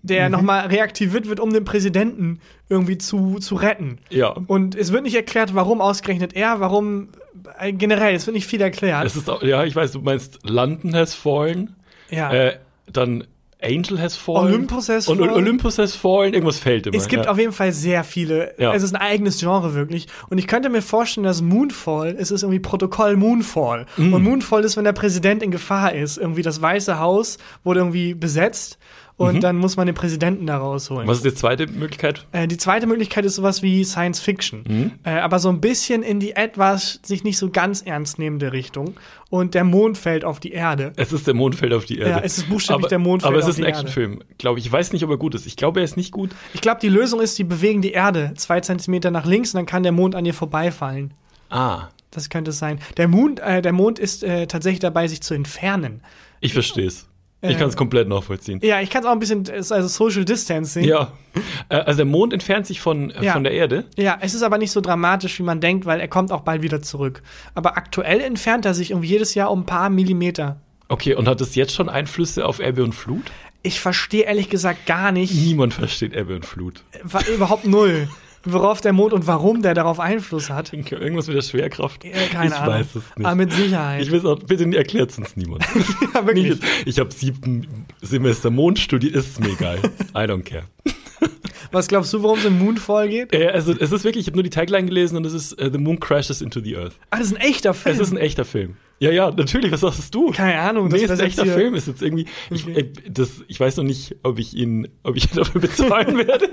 Mhm. der nochmal reaktiviert wird, um den Präsidenten irgendwie zu, zu retten. Ja. Und es wird nicht erklärt, warum ausgerechnet er, warum äh, generell, es wird nicht viel erklärt. Es ist ja, ich weiß, du meinst London has fallen. ja. Äh, dann Angel has fallen. Olympus has und fallen. Olympus has fallen. Irgendwas fällt immer. es gibt ja. auf jeden Fall sehr viele. Ja. Es ist ein eigenes Genre wirklich. Und ich könnte mir vorstellen, dass Moonfall, es ist irgendwie Protokoll Moonfall. Mm. Und Moonfall ist, wenn der Präsident in Gefahr ist. Irgendwie das Weiße Haus wurde irgendwie besetzt. Und dann muss man den Präsidenten da rausholen. Mhm. Was ist die zweite Möglichkeit? Äh, die zweite Möglichkeit ist sowas wie Science Fiction. Mhm. Äh, aber so ein bisschen in die etwas sich nicht so ganz ernst nehmende Richtung. Und der Mond fällt auf die Erde. Es ist der Mond fällt auf die Erde. Ja, es ist buchstäblich aber, der Mond fällt Aber es auf ist ein die Erde. Actionfilm, glaube ich. Ich weiß nicht, ob er gut ist. Ich glaube, er ist nicht gut. Ich glaube, die Lösung ist, die bewegen die Erde zwei Zentimeter nach links und dann kann der Mond an ihr vorbeifallen. Ah, Das könnte es sein. Der Mond, äh, der Mond ist äh, tatsächlich dabei, sich zu entfernen. ich verstehe es. Ich Äh, kann es komplett nachvollziehen. Ja, ich kann es auch ein bisschen, also Social Distancing. Ja. Äh, Also der Mond entfernt sich von, äh, Ja. von der Erde. Ja, es ist aber nicht so dramatisch, wie man denkt, weil er kommt auch bald wieder zurück. Aber aktuell entfernt er sich irgendwie jedes Jahr um ein paar Millimeter. Okay, und hat es jetzt schon Einflüsse auf Ebbe und Flut? Ich verstehe ehrlich gesagt gar nicht, Niemand versteht Ebbe und Flut. wa- überhaupt null, worauf der Mond und warum der darauf Einfluss hat. Irgendwas mit der Schwerkraft? Äh, keine ich Ahnung. weiß es nicht. Aber mit Sicherheit. ich weiß auch, bitte erklärt es uns niemand. ja, wirklich. ich ich habe sieben Semester Mond studiert, ist es mir egal. I don't care. Was glaubst du, worum es im Moonfall geht? Äh, also es ist wirklich, ich habe nur die Tagline gelesen und es ist äh, The Moon Crashes into the Earth. Ach, das ist ein echter Film. Es ist ein echter Film. Ja, ja, natürlich, was sagst du? Keine Ahnung, das Nee, ist ein echter Film, ist jetzt irgendwie. Ich, Okay. äh, das, ich weiß noch nicht, ob ich ihn, ob ich ihn dafür bezahlen werde.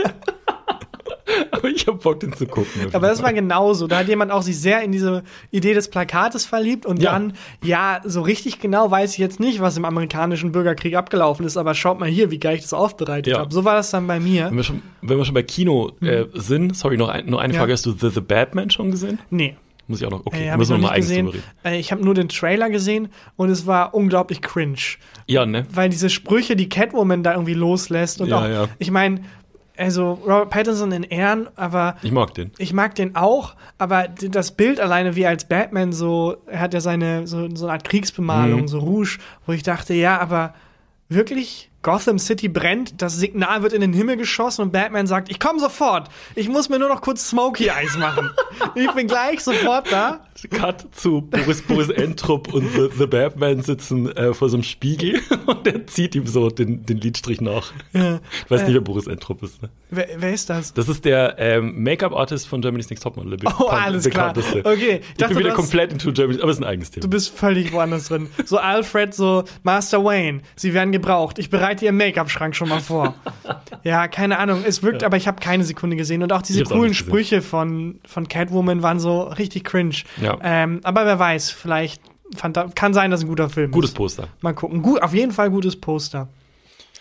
Ich hab Bock, den zu gucken. Aber das war genauso. Da hat jemand auch sich sehr in diese Idee des Plakates verliebt und Ja. dann, ja, so richtig genau weiß ich jetzt nicht, was im amerikanischen Bürgerkrieg abgelaufen ist, aber schaut mal hier, wie geil ich das aufbereitet Ja. habe. So war das dann bei mir. wenn wir schon, wenn wir schon bei Kino äh, sind, sorry, noch, ein, noch eine Ja. Frage. Hast du The, The Batman schon gesehen? Nee. Muss ich auch noch, okay, Äh, müssen wir mal eigens gesehen. reden. Äh, ich habe nur den Trailer gesehen und es war unglaublich cringe. Ja, ne? Weil diese Sprüche, die Catwoman da irgendwie loslässt und Ja, auch, ja. ich meine, also Robert Pattinson in Ehren, aber Ich mag den. ich mag den auch, aber das Bild alleine, wie als Batman so, er hat ja seine, so, so eine Art Kriegsbemalung, Mhm. so Rouge, wo ich dachte, ja, aber wirklich? Gotham City brennt, das Signal wird in den Himmel geschossen und Batman sagt, ich komme sofort, ich muss mir nur noch kurz Smoky Eyes machen. ich bin gleich sofort da. Cut zu Boris, Boris Entrup und The, The Batman sitzen äh, vor so einem Spiegel und der zieht ihm so den, den Lidstrich nach. Ja. Ich weiß nicht, wer Boris Entrup ist. Ne? Wer, wer ist das? Das ist der ähm, Make-up-Artist von Germany's Next Topmodel. Oh, alles klar. Okay, ich dachte, bin wieder komplett into Germany, aber es ist ein eigenes Thema. Du bist völlig woanders drin. So Alfred, so Master Wayne, sie werden gebraucht. Ich bereite ihren Make-up-Schrank schon mal vor. ja, keine Ahnung. Es wirkt, aber ich habe keine Sekunde gesehen. Und auch diese auch coolen gesehen. Sprüche von, von Catwoman waren so richtig cringe. Ja. Ähm, aber wer weiß, vielleicht da- kann sein, dass ein guter Film Gutes ist. Poster. Mal gucken. Gut, auf jeden Fall gutes Poster.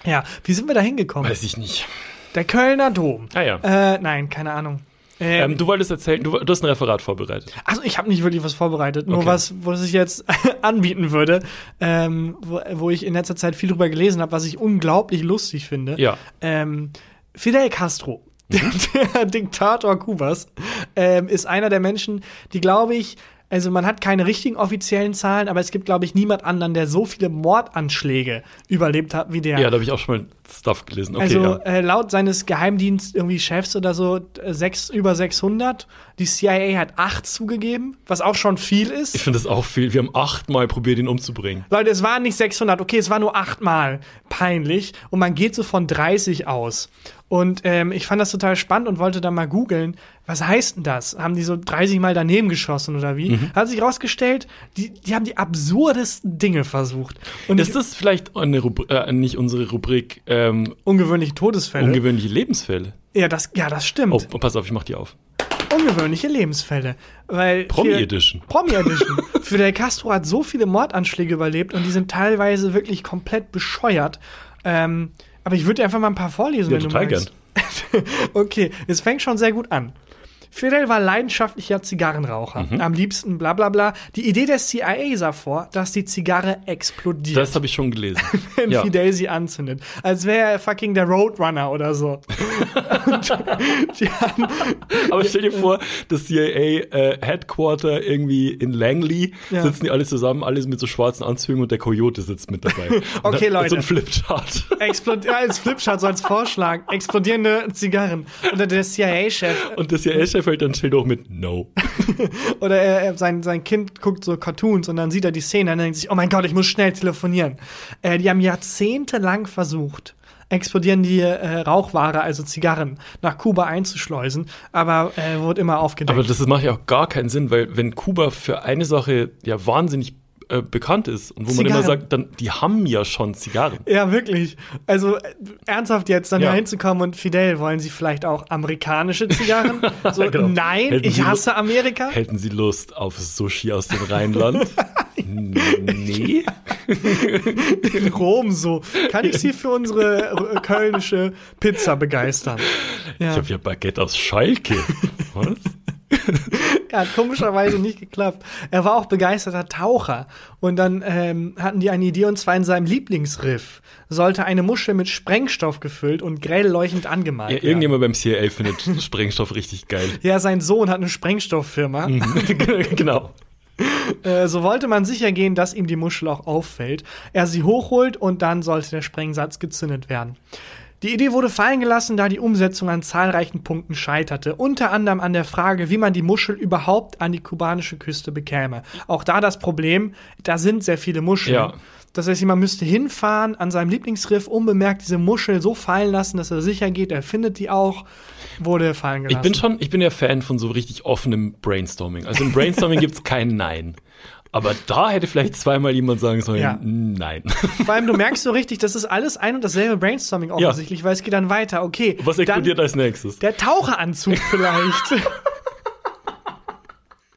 Ja, wie sind wir da hingekommen? Weiß ich nicht. Der Kölner Dom. Ah ja. Äh, nein, keine Ahnung. Ähm, Ähm, du wolltest erzählen, du, du hast ein Referat vorbereitet. Also ich habe nicht wirklich was vorbereitet, nur Okay. was, was ich jetzt anbieten würde, ähm, wo, wo ich in letzter Zeit viel drüber gelesen habe, was ich unglaublich lustig finde. Ja. Ähm, Fidel Castro, der, der Diktator Kubas, ähm, ist einer der Menschen, die glaube ich, also man hat keine richtigen offiziellen Zahlen, aber es gibt glaube ich niemand anderen, der so viele Mordanschläge überlebt hat wie der. Ja, da habe ich auch schon mal Stuff gelesen. Okay, Also ja. äh, laut seines Geheimdienst irgendwie Chefs oder so äh, sechs, über 600. Die CIA hat acht zugegeben, was auch schon viel ist. Ich finde das auch viel. Wir haben achtmal probiert, ihn umzubringen. Leute, es waren nicht 600, okay, es war nur achtmal peinlich und man geht so von 30 aus. Und ähm, ich fand das total spannend und wollte da mal googeln, was heißt denn das? Haben die so 30 Mal daneben geschossen oder wie? Mhm. Hat sich rausgestellt, die, die haben die absurdesten Dinge versucht. Und Ist das vielleicht eine Rubri äh, nicht unsere Rubrik ähm, ungewöhnliche Todesfälle? ungewöhnliche Lebensfälle? ja, das, ja, das stimmt. Oh, pass auf, ich mach die auf. ungewöhnliche Lebensfälle. Weil Promi Edition. Promi Edition. Fidel Castro hat so viele Mordanschläge überlebt und die sind teilweise wirklich komplett bescheuert. Ähm, aber ich würde dir einfach mal ein paar vorlesen, Ja, wenn total du magst. okay, es fängt schon sehr gut an. Fidel war leidenschaftlicher Zigarrenraucher. Mhm. Am liebsten bla bla bla. Die Idee der CIA sah vor, dass die Zigarre explodiert, Das habe ich schon gelesen. wenn ja. Fidel sie anzündet. Als wäre er fucking der Roadrunner oder so. Und haben, Aber stell dir vor, das CIA äh, irgendwie in Langley Ja. sitzen die alle zusammen, alles mit so schwarzen Anzügen und der Coyote sitzt mit dabei. Und Okay, hat So Leute. ein Flipchart. Explod ja, als Flipchart, so als Vorschlag. Explodierende Zigarren. Oder der CIA-Chef. Und das CIA-Chef hält dann Schild hoch mit No. Oder er, er, sein, sein Kind guckt so Cartoons und dann sieht er die Szene und dann denkt sich, oh mein Gott, ich muss schnell telefonieren. Äh, die haben jahrzehntelang versucht, explodierende äh, Rauchware, also Zigarren, nach Kuba einzuschleusen, aber äh, wurde immer aufgedeckt. Aber das macht ja auch gar keinen Sinn, weil wenn Kuba für eine Sache ja wahnsinnig äh, bekannt ist und wo man immer Zigarren. sagt, dann die haben ja schon Zigarren. ja, wirklich. Also äh, ernsthaft jetzt dann Ja. da hinzukommen und Fidel, wollen Sie vielleicht auch amerikanische Zigarren? So, Genau. nein, Hätten ich Sie hasse Amerika. Hätten Sie Lust auf Sushi aus dem Rheinland? nee. in Rom so. Kann ich Sie für unsere kölnische Pizza begeistern? Ich Ja. habe ja Baguette aus Schalke. Was? Ja, hat komischerweise nicht geklappt. Er war auch begeisterter Taucher. Und dann ähm, hatten die eine Idee, und zwar in seinem Lieblingsriff sollte eine Muschel mit Sprengstoff gefüllt und grell leuchtend angemalt Ja, werden. irgendjemand beim CIA findet Sprengstoff richtig geil. Ja, sein Sohn hat eine Sprengstofffirma. genau. Äh, so wollte man sicher gehen, dass ihm die Muschel auch auffällt. Er sie hochholt und dann sollte der Sprengsatz gezündet werden. Die Idee wurde fallen gelassen, da die Umsetzung an zahlreichen Punkten scheiterte. Unter anderem an der Frage, wie man die Muschel überhaupt an die kubanische Küste bekäme. Auch da das Problem, da sind sehr viele Muscheln. Ja. Das heißt, man müsste hinfahren, an seinem Lieblingsriff unbemerkt diese Muschel so fallen lassen, dass er sicher geht. Er findet die auch, wurde fallen Ich gelassen. bin schon, ich bin ja Fan von so richtig offenem Brainstorming. Also im Brainstorming gibt's kein Nein. Aber da hätte vielleicht zweimal jemand sagen sollen, Ja. nein. Vor allem, du merkst so richtig, das ist alles ein und dasselbe Brainstorming offensichtlich, weil es geht dann weiter. Okay, Was explodiert als nächstes? der Taucheranzug vielleicht.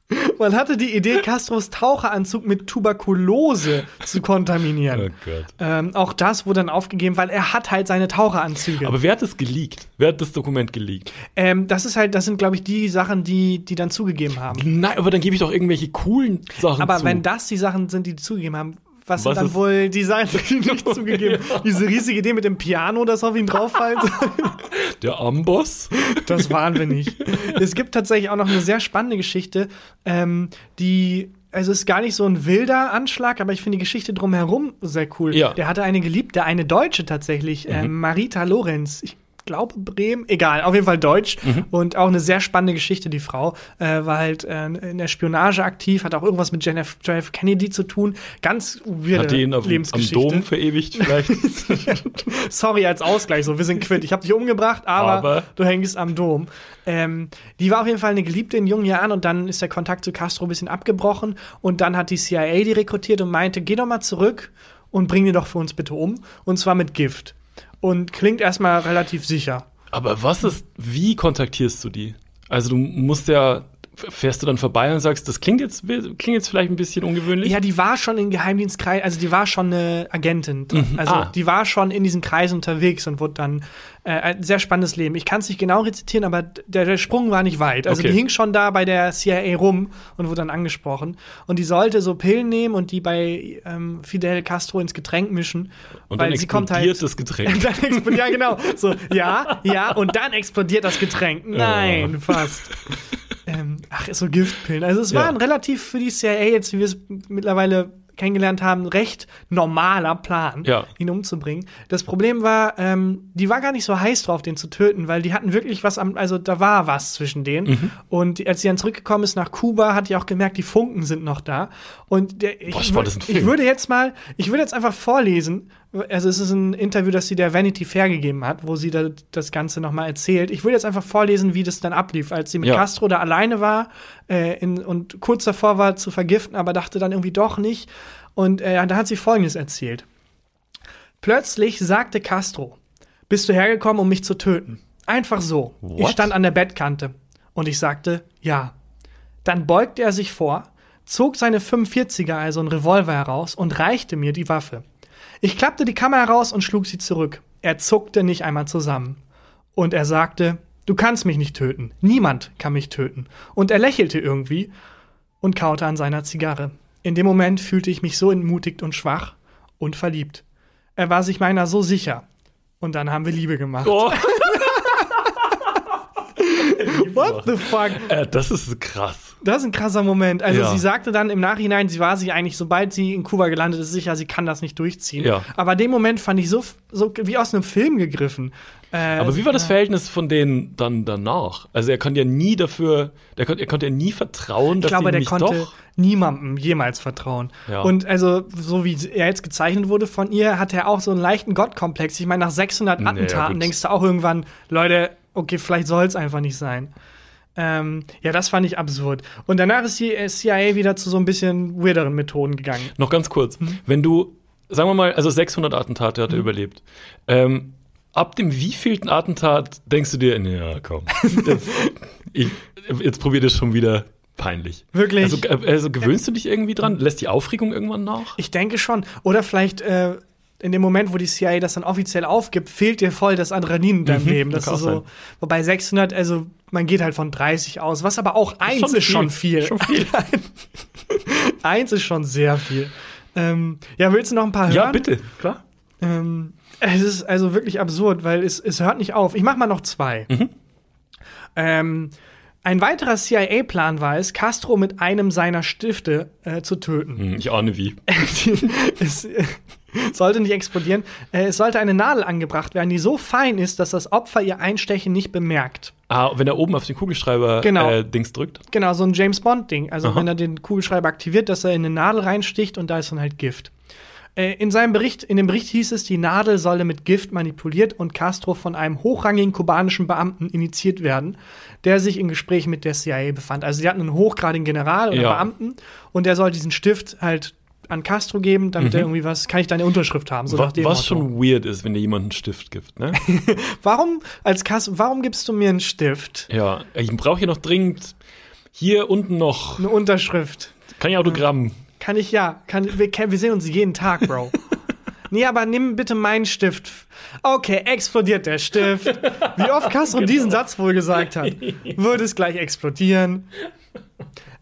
Man hatte die Idee, Castros Taucheranzug mit Tuberkulose zu kontaminieren. Oh Gott. Ähm, auch das wurde dann aufgegeben, weil er hat halt seine Taucheranzüge. Aber wer hat das geleakt? Wer hat das Dokument geleakt? ähm, das ist halt, das sind, glaube ich, die Sachen, die, die dann zugegeben haben. Nein, aber dann gebe ich doch irgendwelche coolen Sachen Aber zu. wenn das die Sachen sind, die zugegeben haben, was, Was dann wohl die nicht zugegeben haben? Diese riesige Idee mit dem Piano, das auf ihn drauffallen soll? Der Amboss? Das waren wir nicht. Es gibt tatsächlich auch noch eine sehr spannende Geschichte, ähm, die also ist gar nicht so ein wilder Anschlag, aber ich finde die Geschichte drumherum sehr cool. Ja. Der hatte eine Geliebte, eine Deutsche tatsächlich, ähm, Marita Lorenz. Ich glaube Bremen, egal, auf jeden Fall Deutsch. Und auch eine sehr spannende Geschichte, die Frau. Äh, war halt äh, in der Spionage aktiv, hat auch irgendwas mit JF Kennedy zu tun. Ganz weirde Hat den auf, am Lebensgeschichte. Dom verewigt vielleicht? Sorry als Ausgleich, so wir sind quitt. Ich habe dich umgebracht, aber, Aber- du hängst am Dom. Ähm, die war auf jeden Fall eine Geliebte in jungen Jahren und dann ist der Kontakt zu Castro ein bisschen abgebrochen und dann hat die CIA die rekrutiert und meinte, geh doch mal zurück und bring die doch für uns bitte um und zwar mit Gift. Und klingt erstmal relativ sicher. Aber was ist, wie kontaktierst du die? Also du musst ja, fährst du dann vorbei und sagst, das klingt jetzt, klingt jetzt vielleicht ein bisschen ungewöhnlich? Ja, die war schon in Geheimdienstkreis, also die war schon eine Agentin. Also Ah. die war schon in diesen Kreisen unterwegs und wurde dann äh, ein sehr spannendes Leben. Ich kann es nicht genau rezitieren, aber der, der Sprung war nicht weit. Also Okay. die hing schon da bei der CIA rum und wurde dann angesprochen. Und die sollte so Pillen nehmen und die bei ähm, Fidel Castro ins Getränk mischen. und weil dann sie kommt explodiert halt. das Getränk. dann explodiert, ja, genau. So, ja, ja, und dann explodiert das Getränk. Nein, fast. Ähm, ach, so Giftpillen. Also es war Ja. ein relativ für die CIA jetzt, wie wir es mittlerweile kennengelernt haben, recht normaler Plan, Ja. ihn umzubringen. Das Problem war, ähm, die war gar nicht so heiß drauf, den zu töten, weil die hatten wirklich was am, also da war was zwischen denen. Mhm. Und als sie dann zurückgekommen ist nach Kuba, hat die auch gemerkt, die Funken sind noch da. Und der, ich, Boah, war ein ich Film? würde jetzt mal, ich würde jetzt einfach vorlesen, also es ist ein Interview, das sie der Vanity Fair gegeben hat, wo sie da, das Ganze nochmal erzählt. Ich würde jetzt einfach vorlesen, wie das dann ablief, als sie mit Ja. Castro da alleine war äh, in, und kurz davor war zu vergiften, aber dachte dann irgendwie doch nicht. Und äh, da hat sie Folgendes erzählt. Plötzlich sagte Castro, bist du hergekommen, um mich zu töten? Einfach so. Ich What? stand an der Bettkante und ich sagte, ja. Dann beugte er sich vor, zog seine 45er, also ein Revolver heraus und reichte mir die Waffe. Ich klappte die Kammer heraus und schlug sie zurück. Er zuckte nicht einmal zusammen. Und er sagte, du kannst mich nicht töten. Niemand kann mich töten. Und er lächelte irgendwie und kaute an seiner Zigarre. In dem Moment fühlte ich mich so entmutigt und schwach und verliebt. Er war sich meiner so sicher. Und dann haben wir Liebe gemacht. Oh, What the fuck? äh, das ist krass. Das ist ein krasser Moment. Also Ja. sie sagte dann im Nachhinein, sie war sich eigentlich, sobald sie in Kuba gelandet ist, sicher, sie kann das nicht durchziehen. Ja. Aber den Moment fand ich so, so wie aus einem Film gegriffen. Äh, Aber wie war das Verhältnis von denen dann danach? Also er konnte ja nie dafür, der konnte, er konnte ja nie vertrauen, ich dass glaube, sie der konnte niemandem jemals vertrauen. Ja. Und also, so wie er jetzt gezeichnet wurde von ihr, hat er auch so einen leichten Gottkomplex. Ich meine, nach 600 Naja, Attentaten gut. denkst du auch irgendwann, Leute, okay, vielleicht soll es einfach nicht sein. Ähm, ja, das fand ich absurd. Und danach ist die äh, CIA wieder zu so ein bisschen weirderen Methoden gegangen. Noch ganz kurz. Mhm. Wenn du, sagen wir mal, also 600 Attentate hat er überlebt. Ähm, ab dem wievielten Attentat denkst du dir, ja, komm, jetzt, ich, jetzt probier das schon wieder peinlich. Wirklich? Also, äh, also gewöhnst du dich irgendwie dran? Lässt die Aufregung irgendwann nach? Ich denke schon. Oder vielleicht äh, in dem Moment, wo die CIA das dann offiziell aufgibt, fehlt dir voll das Adrenalin in deinem Mhm, Leben. das ist so, wobei 600, also man geht halt von 30 aus, was aber auch eins schon ist viel. schon viel. Schon viel. eins ist schon sehr viel. Ähm, ja, willst du noch ein paar hören? Ja, bitte, klar. Ähm, es ist also wirklich absurd, weil es, es hört nicht auf. Ich mach mal noch zwei. Mhm. Ähm, ein weiterer CIA-Plan war es, Castro mit einem seiner Stifte äh, zu töten. Hm, Ich ahne wie. es sollte nicht explodieren. Äh, es sollte eine Nadel angebracht werden, die so fein ist, dass das Opfer ihr Einstechen nicht bemerkt. Ah, wenn er oben auf den Kugelschreiber Genau. äh, Dings drückt. Genau, so ein James Bond-Ding. Also Aha. wenn er den Kugelschreiber aktiviert, dass er in eine Nadel reinsticht und da ist dann halt Gift. Äh, in seinem Bericht, in dem Bericht hieß es, die Nadel solle mit Gift manipuliert und Castro von einem hochrangigen kubanischen Beamten initiiert werden, der sich in Gespräch mit der CIA befand. Also sie hatten einen hochgradigen General oder Ja. Beamten und der soll diesen Stift halt an Castro geben, damit er irgendwie was, kann ich deine Unterschrift haben, so Was, was schon weird ist, wenn dir jemand einen Stift gibt, ne? Warum, als Castro, warum gibst du mir einen Stift? ja, ich brauche hier noch dringend hier unten noch. Eine Unterschrift? Kann ich Autogramm? Kann ich ja. Kann, wir, wir sehen uns jeden Tag, Bro. nee, aber nimm bitte meinen Stift. Okay, explodiert der Stift. Wie oft Castro diesen Satz wohl gesagt hat. Würde es gleich explodieren.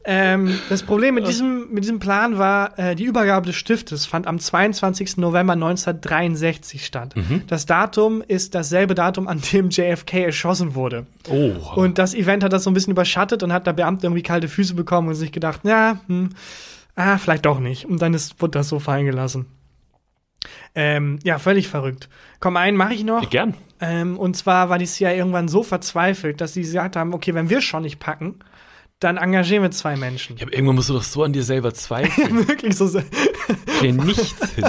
Ähm, das Problem mit diesem, mit diesem Plan war, äh, die Übergabe des Stiftes fand am 22. November 1963 statt. Das Datum ist dasselbe Datum, an dem JFK erschossen wurde. Oh. Und das Event hat das so ein bisschen überschattet und hat der Beamte irgendwie kalte Füße bekommen und sich gedacht, ja, hm, ah, vielleicht doch nicht. Und dann ist, wurde das so fallen gelassen. Ähm, ja, völlig verrückt. Komm, einen mache ich noch. Gern. Ähm, und zwar war die CIA irgendwann so verzweifelt, dass sie gesagt haben, okay, wenn wir schon nicht packen, dann engagieren wir zwei Menschen. Ja, aber irgendwann musst du doch so an dir selber zweifeln. Wirklich so, Krieg nichts hin.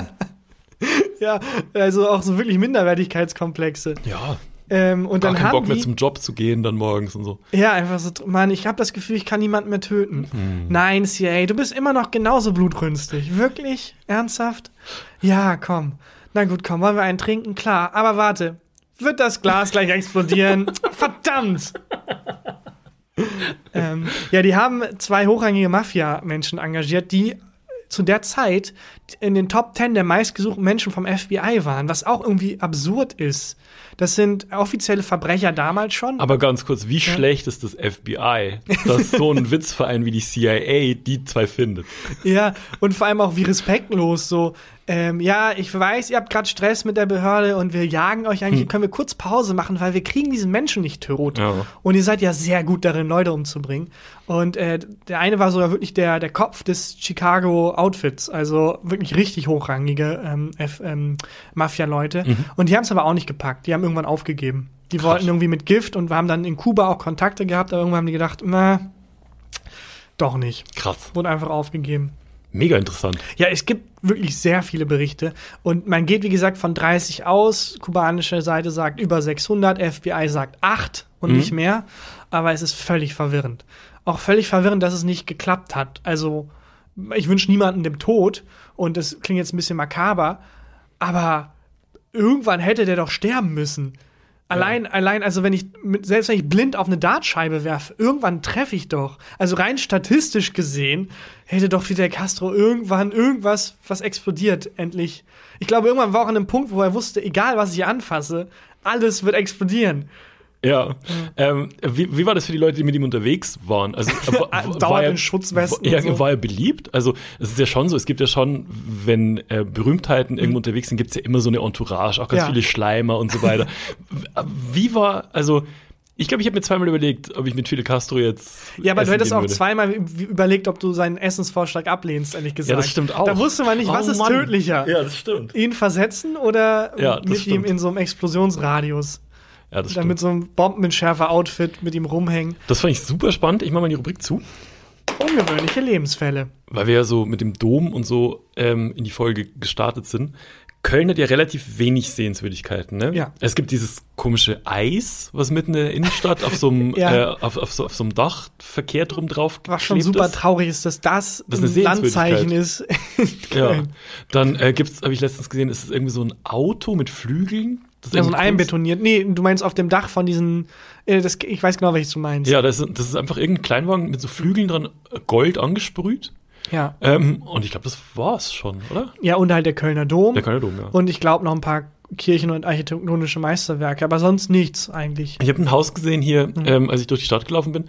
ja, also auch so wirklich Minderwertigkeitskomplexe. Ja. Ähm, und Gar dann keinen Bock haben mehr die, zum Job zu gehen dann morgens und so. Ja, einfach so, Mann, ich habe das Gefühl, ich kann niemanden mehr töten. Hm. Nein, CIA, du bist immer noch genauso blutrünstig. Wirklich? Ernsthaft? Ja, komm. Na gut, komm, wollen wir einen trinken? Klar, aber warte. Wird das Glas gleich explodieren? Verdammt! ähm, ja, die haben zwei hochrangige Mafia-Menschen engagiert, die zu der Zeit in den Top 10 der meistgesuchten Menschen vom FBI waren, was auch irgendwie absurd ist. Das sind offizielle Verbrecher damals schon. Aber ganz kurz, wie schlecht ist das FBI, dass so ein Witzverein wie die CIA die zwei findet? Ja, und vor allem auch wie respektlos so. Ähm, ja, ich weiß, ihr habt gerade Stress mit der Behörde und wir jagen euch eigentlich. Können wir kurz Pause machen, weil wir kriegen diesen Menschen nicht tot. Ja. Und ihr seid ja sehr gut darin, Leute umzubringen. Und äh, der eine war sogar wirklich der, der Kopf des Chicago Outfits, also wirklich richtig hochrangige ähm, ähm, Mafia-Leute. Und die haben es aber auch nicht gepackt. Die haben irgendwann aufgegeben. Die Krass. wollten irgendwie mit Gift und wir haben dann in Kuba auch Kontakte gehabt, aber irgendwann haben die gedacht, na, doch nicht. Krass. Wurde einfach aufgegeben. Mega interessant. Ja, es gibt wirklich sehr viele Berichte und man geht, wie gesagt, von 30 aus. Kubanische Seite sagt über 600, FBI sagt 8 und Mhm. nicht mehr. Aber es ist völlig verwirrend. Auch völlig verwirrend, dass es nicht geklappt hat. Also, ich wünsche niemanden dem Tod und das klingt jetzt ein bisschen makaber, aber irgendwann hätte der doch sterben müssen. Allein, allein, also wenn ich, mit, selbst wenn ich blind auf eine Dartscheibe werfe, irgendwann treffe ich doch. Also rein statistisch gesehen hätte doch Fidel Castro irgendwann irgendwas, was explodiert, endlich. Ich glaube, irgendwann war auch an einem Punkt, wo er wusste, egal was ich anfasse, alles wird explodieren. Ja. Ähm, wie, wie war das für die Leute, die mit ihm unterwegs waren? Also, Dauernd war er- in Schutzwesten Ja, und so. war er beliebt? Also, es ist ja schon so, es gibt ja schon, wenn äh, Berühmtheiten irgendwo unterwegs sind, gibt es ja immer so eine Entourage, auch ganz Mhm. Ja. viele Schleimer und so weiter. wie war, also, ich glaube, ich habe mir zweimal überlegt, ob ich mit Fidel Castro jetzt. Ja, aber essen du hättest auch würde. zweimal überlegt, ob du seinen Essensvorschlag ablehnst, ehrlich gesagt. Ja, das stimmt auch. Da wusste man nicht, was Oh, ist Mann. tödlicher. Ja, das stimmt. Ihn versetzen oder Ja, mit stimmt. ihm in so einem Explosionsradius? Ja, das Dann mit so einem Bombenentschärfer-Outfit mit ihm rumhängen. Das fand ich super spannend. Ich mache mal die Rubrik zu. Ungewöhnliche Lebensfälle. weil wir ja so mit dem Dom und so ähm, in die Folge gestartet sind. Köln hat ja relativ wenig Sehenswürdigkeiten, ne? Ja. Es gibt dieses komische Eis, was mitten in der Innenstadt auf so einem, Ja. äh, auf, auf, so, auf so einem Dach verkehrt rum drauf Was schon super ist. traurig ist, dass das, Das ein Landzeichen ist. Ja. Dann äh, gibt's, habe ich letztens gesehen, ist es irgendwie so ein Auto mit Flügeln. Das ist Ja, so ein einbetoniert. Nee, du meinst auf dem Dach von diesen, äh, das, ich weiß genau, welches du meinst. Ja, das ist, das ist einfach irgendein Kleinwagen mit so Flügeln dran, äh, Gold angesprüht. Ja, Ähm, und ich glaube, das war's schon, oder? ja und halt der Kölner Dom. Der Kölner Dom, ja. Und ich glaube noch ein paar Kirchen und architektonische Meisterwerke, aber sonst nichts eigentlich. Ich habe ein Haus gesehen hier, Mhm. ähm, als ich durch die Stadt gelaufen bin.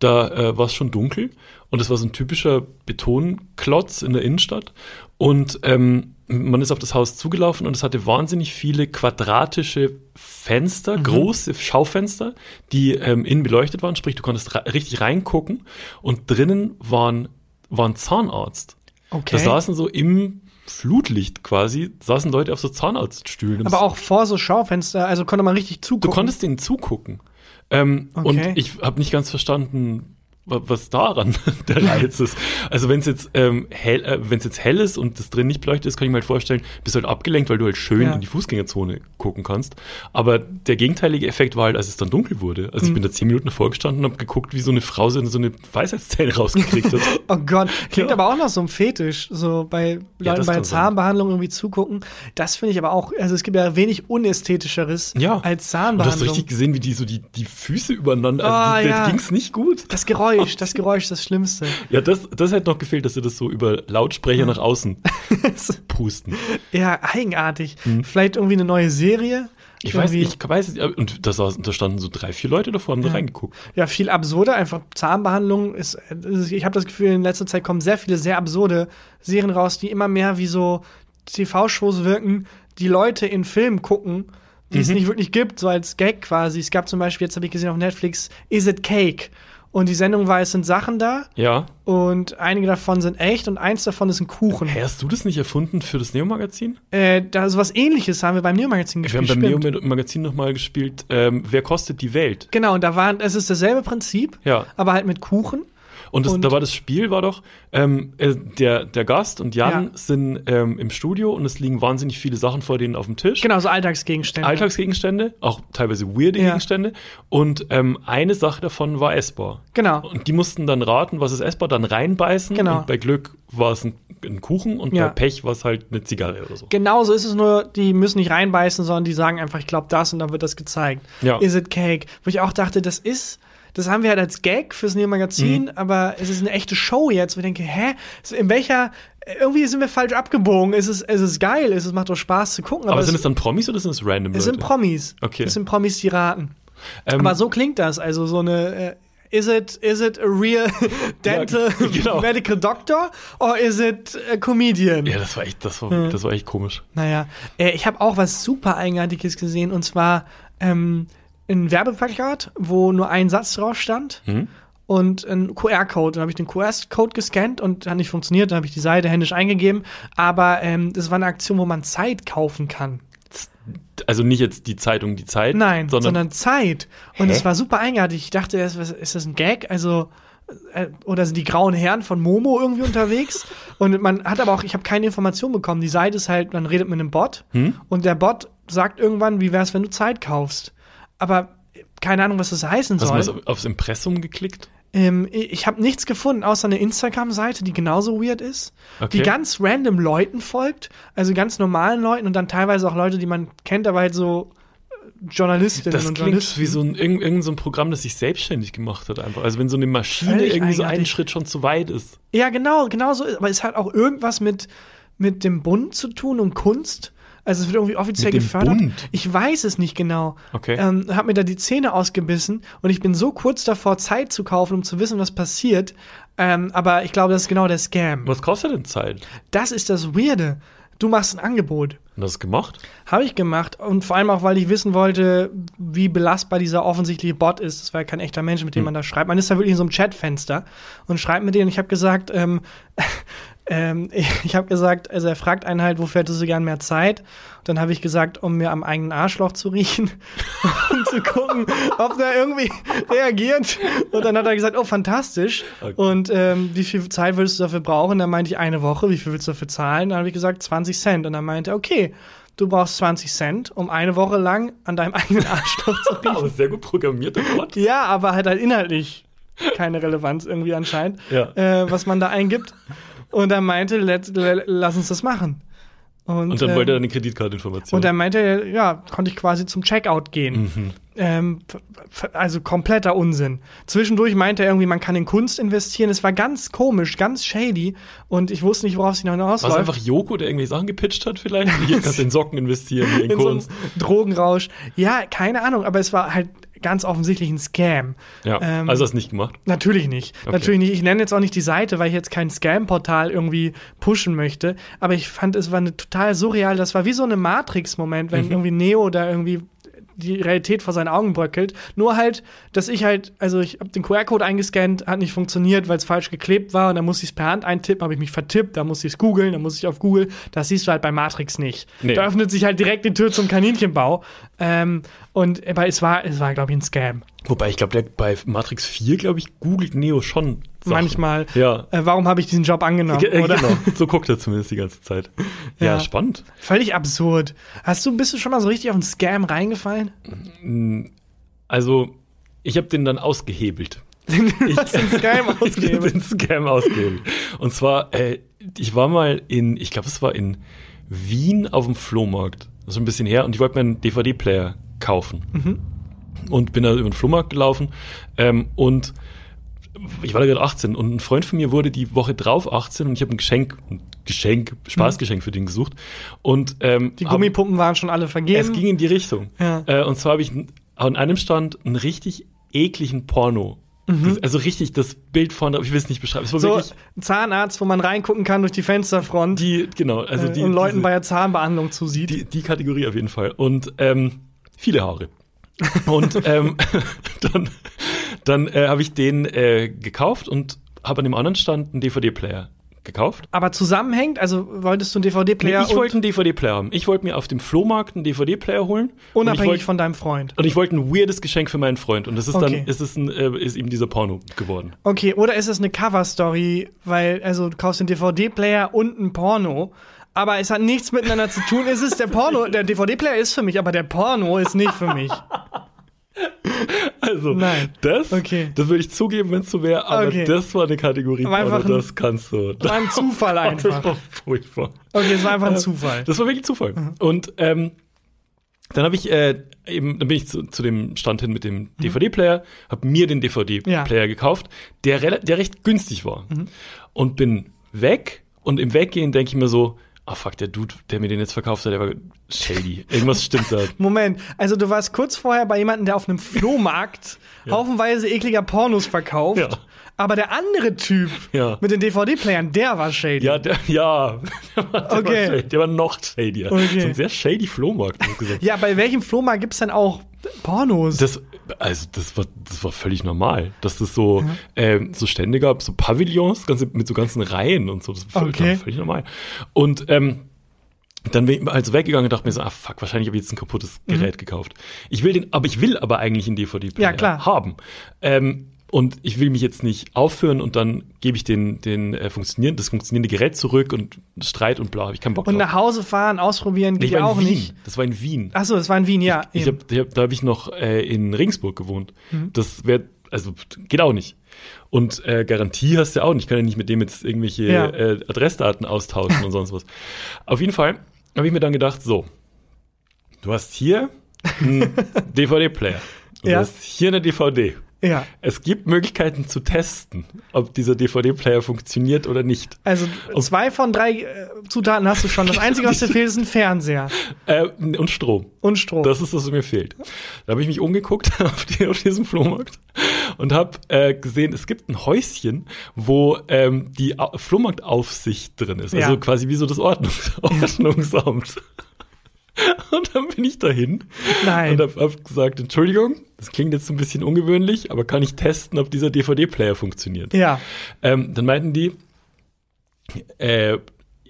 Da äh, war es schon dunkel und es war so ein typischer Betonklotz in der Innenstadt. Und ähm, man ist auf das Haus zugelaufen und es hatte wahnsinnig viele quadratische Mhm. Fenster, große Schaufenster, die ähm, innen beleuchtet waren. Sprich, du konntest richtig reingucken und drinnen waren, waren Zahnarzt. Okay. Da saßen so im Flutlicht quasi, saßen Leute auf so Zahnarztstühlen. Aber auch vor so Schaufenster, also konnte man richtig Du zugucken. konntest denen zugucken. Ähm, Okay. Und ich habe nicht ganz verstanden, was daran der Reiz ist. Also wenn es jetzt ähm, hell, äh, es jetzt hell ist und das drin nicht beleuchtet ist, kann ich mir halt vorstellen, bist halt abgelenkt, weil du halt schön Ja. in die Fußgängerzone gucken kannst. Aber der gegenteilige Effekt war halt, als es dann dunkel wurde. Also ich Mhm. bin da zehn Minuten davor gestanden und habe geguckt, wie so eine Frau so eine, Weisheitszähne rausgekriegt hat. Oh Gott, klingt Ja. aber auch noch so ein Fetisch, so bei Ja, Leuten das bei sein. Zahnbehandlung irgendwie zugucken. Das finde ich aber auch, also es gibt ja wenig unästhetischeres Ja. als Und du hast Zahnbehandlung. richtig gesehen, wie die so die, die Füße übereinander, Ah, also die, ja. da ging's nicht gut. das Geräusch, das Geräusch ist das Schlimmste. Ja, das, das hätte noch gefehlt, dass sie das so über Lautsprecher nach außen pusten. ja, eigenartig. Vielleicht irgendwie eine neue Serie. Ich weiß, ich weiß, es, und da, saßen, da standen so drei, vier Leute davor, haben da reingeguckt. Ja, viel absurder, einfach Zahnbehandlung ist, ist ich habe das Gefühl, in letzter Zeit kommen sehr viele sehr absurde Serien raus, die immer mehr wie so TV-Shows wirken, die Leute in Filmen gucken, die Mhm. es nicht wirklich gibt, so als Gag quasi. Es gab zum Beispiel, jetzt habe ich gesehen auf Netflix, Is It Cake? Und die Sendung war, es sind Sachen da Ja. und einige davon sind echt und eins davon ist ein Kuchen. Hey, hast du das nicht erfunden für das Neo-Magazin? Äh, da so was ähnliches haben wir beim Neo-Magazin Wir gespielt. haben beim. Neo-Magazin nochmal gespielt, ähm, Wer kostet die Welt? Genau, und da war, es ist dasselbe Prinzip, Ja. aber halt mit Kuchen. Und, das, Und- da war das Spiel, war doch, ähm, äh, der, der Gast und Jan Ja. sind ähm, im Studio und es liegen wahnsinnig viele Sachen vor denen auf dem Tisch. Genau, so Alltagsgegenstände. Alltagsgegenstände, auch teilweise weirde Ja. Gegenstände. Und ähm, eine Sache davon war essbar. Genau. Und die mussten dann raten, was ist essbar, dann reinbeißen. Genau. Und bei Glück war es ein, ein Kuchen und Ja. bei Pech war es halt eine Zigarre oder so. Genau so ist es nur, die müssen nicht reinbeißen, sondern die sagen einfach, ich glaube das und dann wird das gezeigt. Ja. Is it cake? Wo ich auch dachte, das ist, das haben wir halt als Gag fürs Neo-Magazin, Mhm. aber es ist eine echte Show jetzt. Wo ich denke, hä? In welcher, irgendwie sind wir falsch abgebogen. Es ist, es ist geil, es macht doch Spaß zu gucken. Aber, Aber, sind es, dann Promis oder sind es random es sind Leute? Promis. Okay. Es sind Promis, die raten. Ähm, Aber so klingt das. Also so eine, äh, is it, is it a real dental Ja, genau. medical doctor or is it a comedian? Ja, das war echt, das war, das war echt komisch. Naja, äh, ich habe auch was super Eigenartiges gesehen und zwar ähm, ein Werbeplakat, wo nur ein Satz drauf stand Hm? und ein QR-Code. Dann habe ich den QR-Code gescannt und hat nicht funktioniert. Dann habe ich die Seite händisch eingegeben. Aber ähm, das war eine Aktion, wo man Zeit kaufen kann. Also nicht jetzt die Zeitung, die Zeit, Nein, sondern, sondern, Zeit. Und es war super eigenartig. Ich dachte, was- ist das ein Gag? Also äh, oder sind die grauen Herren von Momo irgendwie unterwegs? und man hat aber auch, ich habe keine Information bekommen. Die Seite ist halt, man redet mit einem Bot Hm? und der Bot sagt irgendwann, wie wär's, wenn du Zeit kaufst? Aber äh, keine Ahnung, was das heißen hast du soll. mal aufs Impressum geklickt? Ähm, ich habe nichts gefunden, außer eine Instagram-Seite, die genauso weird ist, Okay. die ganz random Leuten folgt, also ganz normalen Leuten und dann teilweise auch Leute, die man kennt, aber halt so äh, Journalistinnen Das und klingt Journalisten. wie so ein, irgend, irgend so ein Programm, das sich selbstständig gemacht hat einfach. Also wenn so eine Maschine Völlig irgendwie so einen. Schritt schon zu weit ist. Ja, genau, genau so. Aber es hat auch irgendwas mit, mit dem Bund zu tun und Kunst. Also es wird irgendwie offiziell gefördert. Bund? Ich weiß es nicht genau. Okay. Ähm, hab mir da die Zähne ausgebissen und ich bin so kurz davor, Zeit zu kaufen, um zu wissen, was passiert. Ähm, aber ich glaube, das ist genau der Scam. Was kostet denn Zeit? Das ist das Weirde. Du machst ein Angebot. Und das gemacht? Habe ich gemacht. Und vor allem auch, weil ich wissen wollte, wie belastbar dieser offensichtliche Bot ist. Das war ja kein echter Mensch, mit dem man da schreibt. Man ist da wirklich in so einem Chatfenster und schreibt mit denen. Ich habe gesagt, ähm, ähm, ich, habe gesagt, also er fragt einen halt, wofür hättest du gern mehr Zeit? Und dann habe ich gesagt, um mir am eigenen Arschloch zu riechen und zu gucken, ob der irgendwie reagiert. Und dann hat er gesagt, oh, fantastisch. Okay. Und ähm, wie viel Zeit würdest du dafür brauchen? Dann meinte ich eine Woche. Wie viel willst du dafür zahlen? Dann habe ich gesagt 20 Cent. Und dann meinte er, okay, du brauchst 20 Cent, um eine Woche lang an deinem eigenen Arschloch zu riechen. Aber sehr gut programmierter Bot. Ja, aber halt halt inhaltlich keine Relevanz irgendwie anscheinend, Ja. äh, was man da eingibt. Und er meinte, let, le- lass uns das machen. Und, Und dann ähm, wollte er eine Kreditkarteninformation. und dann meinte er, ja, konnte ich quasi zum Checkout gehen. Mhm. Ähm, also kompletter Unsinn. Zwischendurch meinte er irgendwie, man kann in Kunst investieren. Es war ganz komisch, ganz shady. Und ich wusste nicht, worauf es hinausläuft. War es einfach Joko, der irgendwie Sachen gepitcht hat vielleicht? Hier kannst du in Socken investieren, in, in so Kunst. Drogenrausch. Ja, keine Ahnung, aber es war halt ganz offensichtlich ein Scam. Ja, Ähm, also hast du nicht gemacht. Natürlich nicht. Okay. Natürlich nicht. Ich nenne jetzt auch nicht die Seite, weil ich jetzt kein Scam-Portal irgendwie pushen möchte. Aber ich fand, es war eine total surreal. Das war wie so eine Matrix-Moment, wenn Mhm. irgendwie Neo da irgendwie die Realität vor seinen Augen bröckelt. Nur halt, dass ich halt, also ich habe den QR-Code eingescannt, hat nicht funktioniert, weil es falsch geklebt war und dann musste ich es per Hand eintippen, habe ich mich vertippt, dann musste ich es googeln, dann musste ich auf Google. Das siehst du halt bei Matrix nicht. Nee. Da öffnet sich halt direkt die Tür zum Kaninchenbau. Ähm, und aber es war, es war, glaube ich, ein Scam. Wobei, ich glaube, bei Matrix 4, glaube ich, googelt Neo schon Sachen. Manchmal. Ja. Äh, warum habe ich diesen Job angenommen? Ge- äh, oder? Genau, so guckt er zumindest die ganze Zeit. Ja, Ja. spannend. Völlig absurd. Hast du, bist du schon mal so richtig auf einen Scam reingefallen? Also, ich habe den dann ausgehebelt. Du hast den Scam Ich ausgehebelt. den Scam ausgehebelt. Und zwar, äh, ich war mal in, ich glaube, es war in Wien auf dem Flohmarkt. Das ist ein bisschen her. Und ich wollte mir einen DVD-Player kaufen. Mhm. Und bin da über den Flohmarkt gelaufen. Ähm, und ich war da gerade 18 und ein Freund von mir wurde die Woche drauf 18 und ich habe ein Geschenk, ein Geschenk, Spaßgeschenk für den gesucht. Und ähm, Die hab- Gummipumpen waren schon alle vergeben. es ging in die Richtung. Ja. Äh, und zwar habe ich an einem Stand einen richtig ekligen Porno. Das, also richtig, das Bild vorne, ich will es nicht beschreiben. Mhm. so wirklich ein Zahnarzt, wo man reingucken kann durch die Fensterfront die, genau, also äh, die, und Leuten diese- bei der Zahnbehandlung zusieht. die, die Kategorie auf jeden Fall. Und ähm, viele Haare. Und ähm, dann, dann äh, habe ich den äh, gekauft und habe an dem anderen Stand einen DVD-Player gekauft. aber zusammenhängt, also wolltest du einen DVD-Player ich wollte einen DVD-Player haben. Ich wollte mir auf dem Flohmarkt einen DVD-Player holen. unabhängig wollte, von deinem Freund. Und ich wollte ein weirdes Geschenk für meinen Freund. Und das ist Okay. dann, ist es ein, äh, ist ihm dieser Porno geworden. Okay, oder ist es eine Cover-Story, weil, also du kaufst den DVD-Player und ein Porno, aber es hat nichts miteinander zu tun. Es ist der Porno, der DVD-Player ist für mich, aber der Porno ist nicht für mich. Also, Nein. das, Okay. das würde ich zugeben, wenn es so wäre, aber Okay. das war eine Kategorie einfach ein- das kannst du. Das war ein Zufall Das einfach. war furchtbar. Okay, es war einfach ein Zufall. Das war wirklich Zufall. Und ähm, dann habe ich äh, eben, dann bin ich zu, zu dem Stand hin mit dem DVD-Player, habe mir den DVD-Player gekauft, der, der recht günstig war. Und bin weg und im Weggehen denke ich mir so, ah fuck, der Dude, der mir den jetzt verkauft hat, der war shady. Irgendwas stimmt da. Moment, also du warst kurz vorher bei jemandem, der auf einem Flohmarkt haufenweise ekliger Pornos verkauft, Ja. Aber der andere Typ Ja. mit den DVD-Playern, der war shady. Ja, der, ja. Der war, der Okay. war, shady. der war noch shadier. Okay. So ein sehr shady Flohmarkt, muss ich gesagt. Ja, bei welchem Flohmarkt gibt's denn auch Pornos? Das, also das war, das war völlig normal, dass das so, ähm, so Stände gab, so Pavillons, ganze, mit so ganzen Reihen und so. Das war völlig, Okay. völlig normal. Und ähm, dann bin ich also weggegangen und dachte mir so, ah fuck, wahrscheinlich habe ich jetzt ein kaputtes Gerät gekauft. Ich will den, aber ich will aber eigentlich einen DVD-Player Mhm. Ja, klar. haben. Ähm, und ich will mich jetzt nicht aufführen und dann gebe ich den, den äh, funktionieren, das funktionierende Gerät zurück und Streit und bla, habe ich keinen Bock und drauf. nach Hause fahren, ausprobieren, Ich geht in auch Wien. nicht. Das war in Wien. Achso, das war in Wien, ja. Ich eben. hab, ich hab, da habe ich noch äh, in Regensburg gewohnt. Mhm. Das wäre, also geht auch nicht. Und äh, Garantie hast du ja auch nicht. Ich kann ja nicht mit dem jetzt irgendwelche Ja. äh, Adressdaten austauschen und sonst was. Auf jeden Fall habe ich mir dann gedacht, so, du hast hier einen DVD-Player. Und Ja. Du hast hier eine DVD. Ja. Es gibt Möglichkeiten zu testen, ob dieser DVD-Player funktioniert oder nicht. Also zwei von drei äh, Zutaten hast du schon. Das Einzige, was dir fehlt, ist ein Fernseher Äh, und Strom. und Strom. Das ist, was mir fehlt. Da habe ich mich umgeguckt auf, die, auf diesem Flohmarkt und habe äh, gesehen, es gibt ein Häuschen, wo ähm, die Au- Flohmarktaufsicht drin ist. Also Ja. quasi wie so das Ordnungs Ordnungsamt. Und dann bin ich dahin Nein. und habe hab gesagt, Entschuldigung, das klingt jetzt ein bisschen ungewöhnlich, aber kann ich testen, ob dieser DVD-Player funktioniert? ja. Ähm, dann meinten die, äh,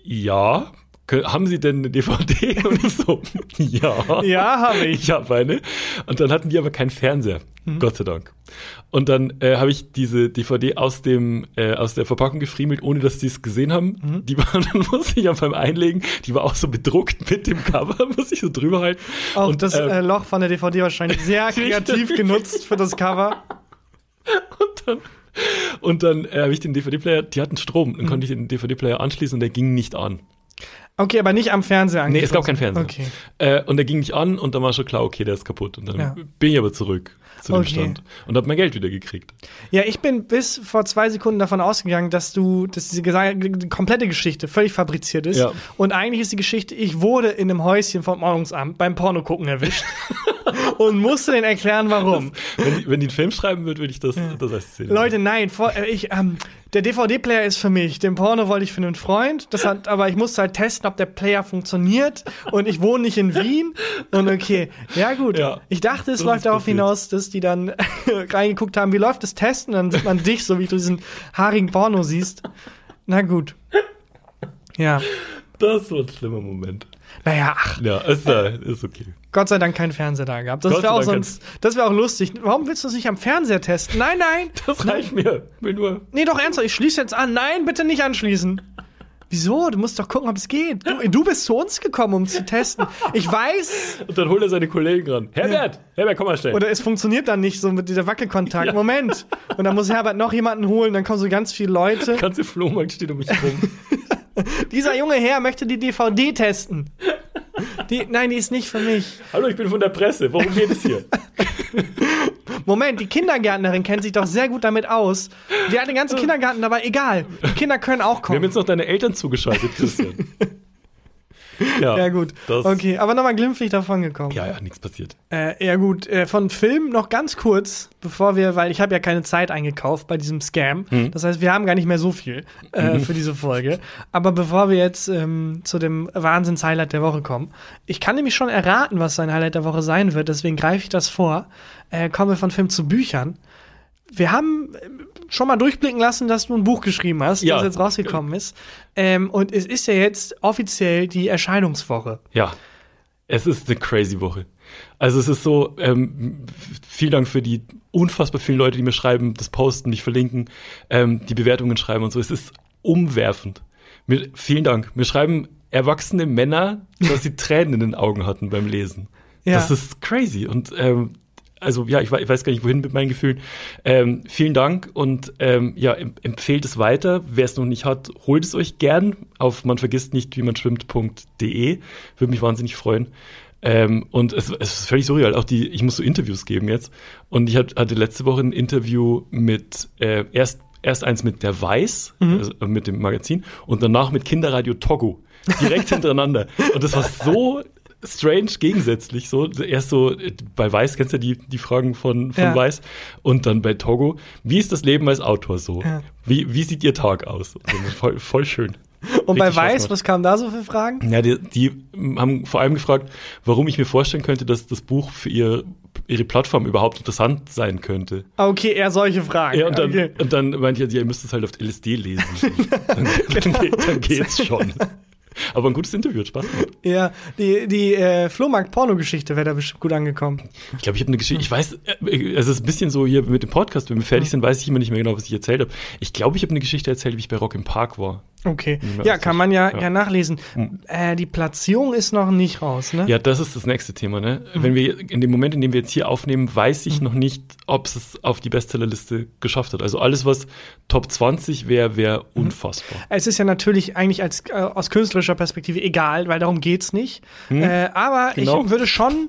ja, haben Sie denn eine DVD? Und ich so, ja. Ja, habe ich. Ich habe eine. Und dann hatten die aber keinen Fernseher. Mhm. Gott sei Dank. Und dann äh, habe ich diese DVD aus dem äh, aus der Verpackung gefriemelt, ohne dass die es gesehen haben. Mhm. Die war dann muss ich ja beim Einlegen, die war auch so bedruckt mit dem Cover, muss ich so drüber halten. Auch und, das äh, äh, Loch von der DVD wahrscheinlich sehr kreativ genutzt für das Cover. und dann, und dann äh, habe ich den DVD-Player, die hatten Strom, Mhm. dann konnte ich den DVD-Player anschließen und der ging nicht an. Okay, aber nicht am Fernseher Nee, es gab angeschlossen. keinen Fernseher. Okay. Äh, und der ging nicht an und dann war schon klar, okay, der ist kaputt. Und dann Ja. bin ich aber zurück. zu dem Okay. Stand und habe mein Geld wieder gekriegt. Ja, ich bin bis vor zwei Sekunden davon ausgegangen, dass du, dass diese komplette Geschichte völlig fabriziert ist. Ja. Und eigentlich ist die Geschichte, ich wurde in einem Häuschen vom Ordnungsamt beim Pornogucken erwischt und musste denen erklären, warum. Wenn, die- wenn die einen Film schreiben würde, würde ich das, das als Szene. Leute, nein, vor, äh, ich, ähm, der DVD-Player ist für mich. Den Porno wollte ich für einen Freund. Das hat, aber ich musste halt testen, ob der Player funktioniert. Und ich wohne nicht in Wien. Und okay, ja gut. Ja, ich dachte, es läuft darauf passiert. hinaus, dass die dann reingeguckt haben, wie läuft das Testen? Dann sieht man dich, so wie du diesen haarigen Porno siehst. Na gut. Ja. Das war ein schlimmer Moment. Naja, ach, Ja, ist, äh, ist okay. Gott sei Dank kein Fernseher da gehabt. Das wäre auch sonst, das wäre auch lustig. Warum willst du es nicht am Fernseher testen? Nein, nein. Das reicht mir. Will nur. Nee, doch ernsthaft, ich schließe jetzt an. Nein, bitte nicht anschließen. Wieso? Du musst doch gucken, ob es geht. Du, du bist zu uns gekommen, um zu testen. Ich weiß. Und dann holt er seine Kollegen ran. Herbert, Herbert, komm mal schnell. Oder es funktioniert dann nicht so mit dieser Wackelkontakt. Ja. Moment. Und dann muss Herbert noch jemanden holen, dann kommen so ganz viele Leute. Der ganze Flohmarkt steht um mich rum. Dieser junge Herr möchte die DVD testen. Die, nein, die ist nicht für mich. Hallo, ich bin von der Presse. Worum geht es hier? Moment, die Kindergärtnerin kennt sich doch sehr gut damit aus. Die hat den ganzen Kindergarten dabei. Egal. Die Kinder können auch Wir haben kommen. jetzt noch deine Eltern zugeschaltet, Christian. ja, Ja, gut. Das, Okay, aber nochmal glimpflich davon gekommen. Ja, ja, nichts passiert. Äh, ja gut, äh, von Film noch ganz kurz, bevor wir, weil ich habe ja keine Zeit eingekauft bei diesem Scam. Mhm. Das heißt, wir haben gar nicht mehr so viel äh, für diese Folge. Aber bevor wir jetzt ähm, zu dem Wahnsinns-Highlight der Woche kommen, ich kann nämlich schon erraten, was sein Highlight der Woche sein wird, deswegen greife ich das vor. Äh, kommen wir von Film zu Büchern. Wir haben schon mal durchblicken lassen, dass du ein Buch geschrieben hast, Ja. das jetzt rausgekommen ist. Ähm, und es ist ja jetzt offiziell die Erscheinungswoche. Ja, es ist eine crazy Woche. Also es ist so, ähm, vielen Dank für die unfassbar vielen Leute, die mir schreiben, das posten, mich verlinken, ähm, die Bewertungen schreiben und so. Es ist umwerfend. Mir, vielen Dank. Mir schreiben erwachsene Männer, dass sie Tränen in den Augen hatten beim Lesen. Ja. Das ist crazy. Und ähm, also ja, ich, wei- ich weiß gar nicht, wohin mit meinen Gefühlen. Ähm, vielen Dank und ähm, ja, em empfehlt es weiter. Wer es noch nicht hat, holt es euch gern auf man vergisst nicht, wie man schwimmt.de. Würde mich wahnsinnig freuen. Ähm, und es, es ist völlig surreal. Auch die, ich muss so Interviews geben jetzt. Und ich hat, hatte letzte Woche ein Interview mit äh, erst erst eins mit der Weiß, also äh, mit dem Magazin, und danach mit Kinderradio Togo. Direkt hintereinander. Und das war so strange gegensätzlich. So, erst so bei Weiß, kennst du die, die Fragen von, von Ja. Weiß? Und dann bei Togo, wie ist das Leben als Autor so? Ja. Wie, wie sieht ihr Tag aus? So, voll, voll schön. Und bei Richtig Spaß Weiß, was kam da so für Fragen? Ja, die, die haben vor allem gefragt, warum ich mir vorstellen könnte, dass das Buch für ihr, ihre Plattform überhaupt interessant sein könnte. Okay, eher solche Fragen. Ja, und dann, okay. und dann meinte ich, ja, ihr müsst es halt auf LSD lesen. dann, dann, geht, dann geht's schon. Aber ein gutes Interview, hat Spaß gemacht. ja die, die äh, Flohmarkt-Porno-Geschichte wäre da bestimmt gut angekommen. Ich glaube, ich habe eine Geschichte, ich weiß, äh, es ist ein bisschen so hier mit dem Podcast, wenn wir fertig sind, weiß ich immer nicht mehr genau, was ich erzählt habe. Ich glaube, ich habe eine Geschichte erzählt, wie ich bei Rock im Park war. Okay. Ja, kann man ja, Ja. ja. nachlesen. Hm. Äh, die Platzierung ist noch nicht raus, ne? Ja, das ist das nächste Thema. Ne? Wenn wir in dem Moment, in dem wir jetzt hier aufnehmen, weiß ich noch nicht, ob es auf die Bestsellerliste geschafft hat. Also alles, was Top 20 wäre, wäre unfassbar. Es ist ja natürlich eigentlich als, äh, aus künstlerischer Perspektive egal, weil darum geht's nicht. Äh, aber Genau. ich würde schon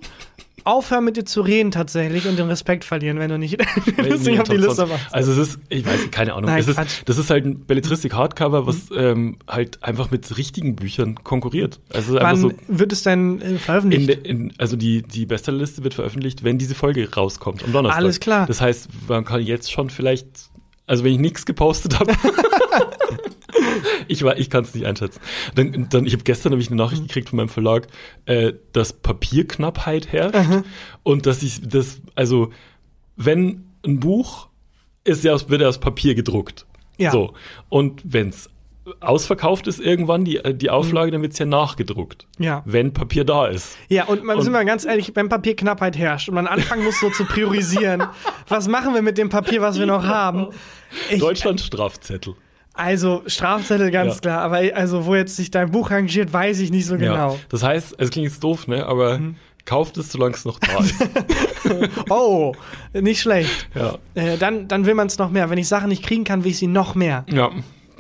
aufhören, mit dir zu reden tatsächlich und den Respekt verlieren, wenn du nicht, wenn nicht auf die Liste 20. machst. Also es ist, ich weiß, keine Ahnung. Nein, ist, das ist halt ein Belletristik-Hardcover, was ähm, halt einfach mit richtigen Büchern konkurriert. Also Wann so wird es denn äh, in, veröffentlicht? der- in, also die, die Bestsellerliste wird veröffentlicht, wenn diese Folge rauskommt, am Donnerstag. Alles klar. Das heißt, man kann jetzt schon vielleicht, also wenn ich nichts gepostet habe, ich, war- ich kann es nicht einschätzen. Dann, dann, ich habe gestern hab ich eine Nachricht gekriegt von meinem Verlag, äh, dass Papierknappheit herrscht und dass ich das, also wenn ein Buch ist ja aus, wird ja aus Papier gedruckt. Ja. So. Und wenn's ausverkauft ist irgendwann die, die Auflage, dann wird's ja nachgedruckt. Ja. Wenn Papier da ist. Ja, und man Und- sind wir ganz ehrlich, wenn Papierknappheit herrscht und man anfangen muss, so zu priorisieren, was machen wir mit dem Papier, was wir noch haben? Ich, Deutschland Strafzettel. Also Strafzettel ganz Ja. klar, aber also wo jetzt sich dein Buch rangiert, weiß ich nicht so genau. Ja. Das heißt, es klingt jetzt doof, ne? Aber Mhm. kauft es, solange es noch da ist. Oh, nicht schlecht. ja. Äh, dann, dann will man es noch mehr. Wenn ich Sachen nicht kriegen kann, will ich sie noch mehr. Ja.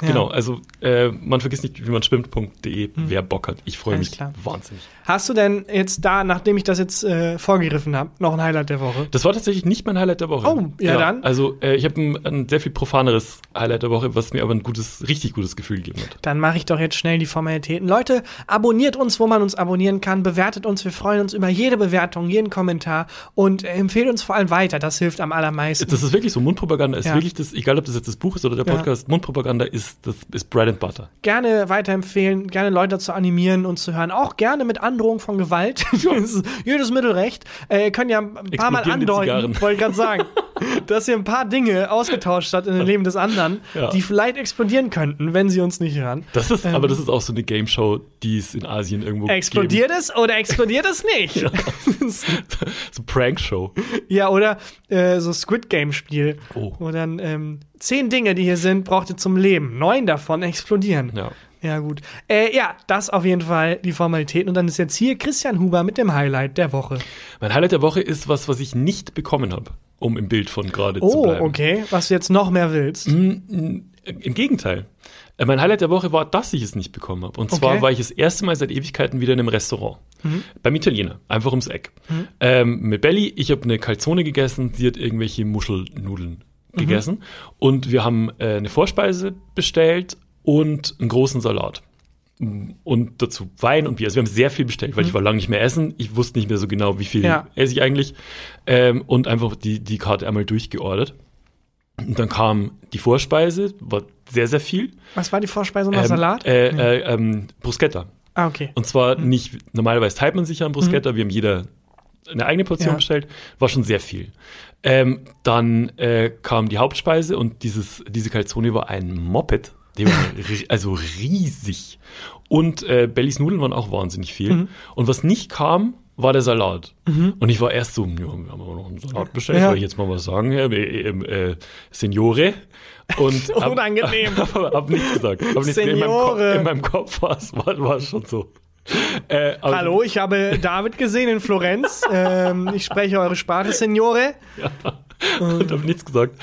Ja. genau. Also äh, man vergisst nicht, wie man schwimmt.de, wer Bock hat. Ich freue mich klar. wahnsinnig. Hast du denn jetzt da, nachdem ich das jetzt äh, vorgegriffen habe, noch ein Highlight der Woche? Das war tatsächlich nicht mein Highlight der Woche. Oh, ja, dann. Also äh, ich habe ein, ein sehr viel profaneres Highlight der Woche, was mir aber ein gutes, richtig gutes Gefühl gegeben hat. Dann mache ich doch jetzt schnell die Formalitäten. Leute, abonniert uns, wo man uns abonnieren kann, bewertet uns. Wir freuen uns über jede Bewertung, jeden Kommentar und äh, empfehlt uns vor allem weiter. Das hilft am allermeisten. Das ist wirklich so, Mundpropaganda ist Ja. wirklich das, egal ob das jetzt das Buch ist oder der Ja. Podcast, Mundpropaganda ist, das ist Bread and Butter. gerne weiterempfehlen, gerne Leute dazu animieren, uns zu hören. Auch gerne mit Androhung von Gewalt. Das ist jedes Mittelrecht. Äh, ihr könnt ja ein paar Mal andeuten, wollte ich gerade sagen, dass ihr ein paar Dinge ausgetauscht habt in dem Leben des anderen, Ja. die vielleicht explodieren könnten, wenn sie uns nicht hören. Das ist, aber das ist auch so eine Game Show, die es in Asien irgendwo Ähm. Explodiert es oder explodiert es nicht? Ja, gibt. so Prank-Show. oder äh, so Squid Game Spiel. Oh. Wo dann ähm, zehn Dinge, die hier sind, braucht ihr zum Leben. Neun davon explodieren. Ja. Ja, gut. Äh, ja, das auf jeden Fall die Formalitäten. Und dann ist jetzt hier Christian Huber mit dem Highlight der Woche. Mein Highlight der Woche ist was, was ich nicht bekommen habe, um im Bild von gerade zu Oh, bleiben. okay. Was du jetzt noch mehr willst. Im Gegenteil. Äh, Mein Highlight der Woche war, dass ich es nicht bekommen habe. Und zwar Okay. Mhm. war ich das erste Mal seit Ewigkeiten wieder in einem Restaurant. Beim Italiener, einfach ums Eck. Ähm, mit Belly, ich habe eine Calzone gegessen, sie hat irgendwelche Muschelnudeln Mhm. gegessen. Und wir haben äh, eine Vorspeise bestellt und einen großen Salat. Und dazu Wein und Bier. Also wir haben sehr viel bestellt, weil ich war lange nicht mehr essen. Ich wusste nicht mehr so genau, wie viel Mhm. Ja. esse ich eigentlich. Ähm, und einfach die, die Karte einmal durchgeordert. Und dann kam die Vorspeise, war sehr, sehr viel. Was war die Vorspeise noch? Ähm, Salat? Äh, äh, ähm, Bruschetta. ah, okay. Und zwar nicht, normalerweise teilt man sich ja ein Bruschetta, wir haben jeder eine eigene Portion Ja. bestellt, war schon sehr viel. Ähm, dann äh, kam die Hauptspeise und dieses, diese Calzone war ein Moped, die war ri- also riesig. Und äh, Bellys Nudeln waren auch wahnsinnig viel. Und was nicht kam, war der Salat. Und ich war erst so, ja, wir haben aber noch einen Salat bestellt, Ja. soll ich jetzt mal was sagen, Herr äh, äh, äh, Signore? Und Unangenehm. hab, hab nichts gesagt. Hab nichts, in, meinem Kopf, in meinem Kopf war es war, schon so. Äh, Hallo, ich habe David gesehen in Florenz. ähm, ich spreche eure Sprache, Signore. Und habe nichts gesagt.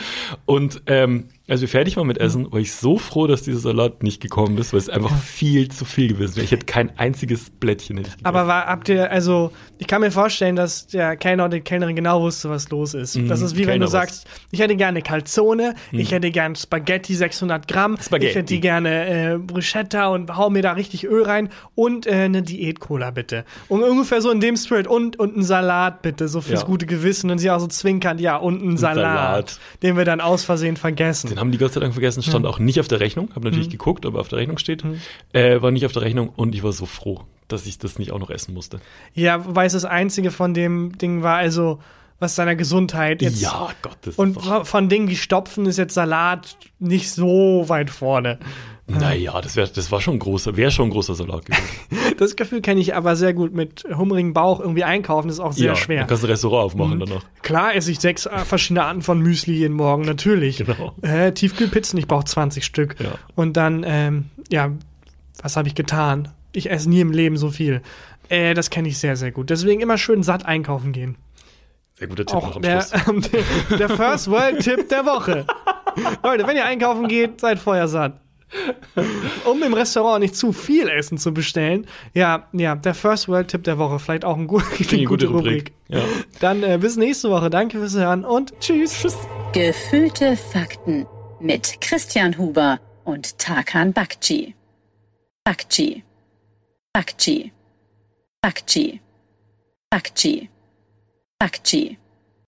Und ähm, als wir fertig waren mit Essen, war ich so froh, dass dieser Salat nicht gekommen ist, weil es einfach viel zu viel gewesen wäre. Ich hätte kein einziges Blättchen hätte. Aber war, habt ihr, also, ich kann mir vorstellen, dass der Kellner oder die Kellnerin genau wusste, was los ist. das ist wie wenn Kellner du sagst, ich hätte gerne Calzone, Mhm. ich hätte gerne Spaghetti 600 Gramm, Spaghetti. ich hätte gerne äh, Bruschetta und hau mir da richtig Öl rein und äh, eine Diät-Cola bitte. Und ungefähr so in dem Spirit und, und ein Salat bitte, so fürs Ja. gute Gewissen und sie auch so zwinkern, ja, und ein Salat, Salat. den wir dann aus Versehen vergessen. Den haben die Gott sei Dank vergessen, stand auch nicht auf der Rechnung. Habe Mhm. natürlich geguckt, aber auf der Rechnung steht. Äh, war nicht auf der Rechnung und ich war so froh, dass ich das nicht auch noch essen musste. Ja, wobei es das einzige von dem Ding war, also, was deiner Gesundheit jetzt ja, Gott, das Und von- Dingen, die stopfen, ist jetzt Salat nicht so weit vorne. Naja, das, wär, das war schon ein großer, wäre schon ein großer Salat gewesen. Das Gefühl kenne ich aber sehr gut mit hummerigem Bauch irgendwie einkaufen, ist auch sehr ja, schwer. Mhm. Dann kannst du ein Restaurant aufmachen danach. Klar esse ich sechs äh, verschiedene Arten von Müsli jeden Morgen, natürlich. Genau. Äh, Tiefkühlpizzen, ich brauche 20 Stück. Ja. Und dann, ähm, ja, was habe ich getan? Ich esse nie im Leben so viel. Äh, das kenne ich sehr, sehr gut. Deswegen immer schön satt einkaufen gehen. Sehr guter Tipp noch Auch am der, Schluss. der, der First World Tipp der Woche. Leute, wenn ihr einkaufen geht, seid vorher satt. Um im Restaurant nicht zu viel Essen zu bestellen. Ja, ja, der First World Tipp der Woche. Vielleicht auch ein gut, eine eine gute gute Rubrik. Rubrik. Ja. Dann äh, bis nächste Woche. Danke fürs Hören und tschüss. Tschüss. Gefühlte Fakten mit Christian Huber und Tarkan Bakci. Bakci. Bakci. Bakci. Bakci. Bakci. Akci.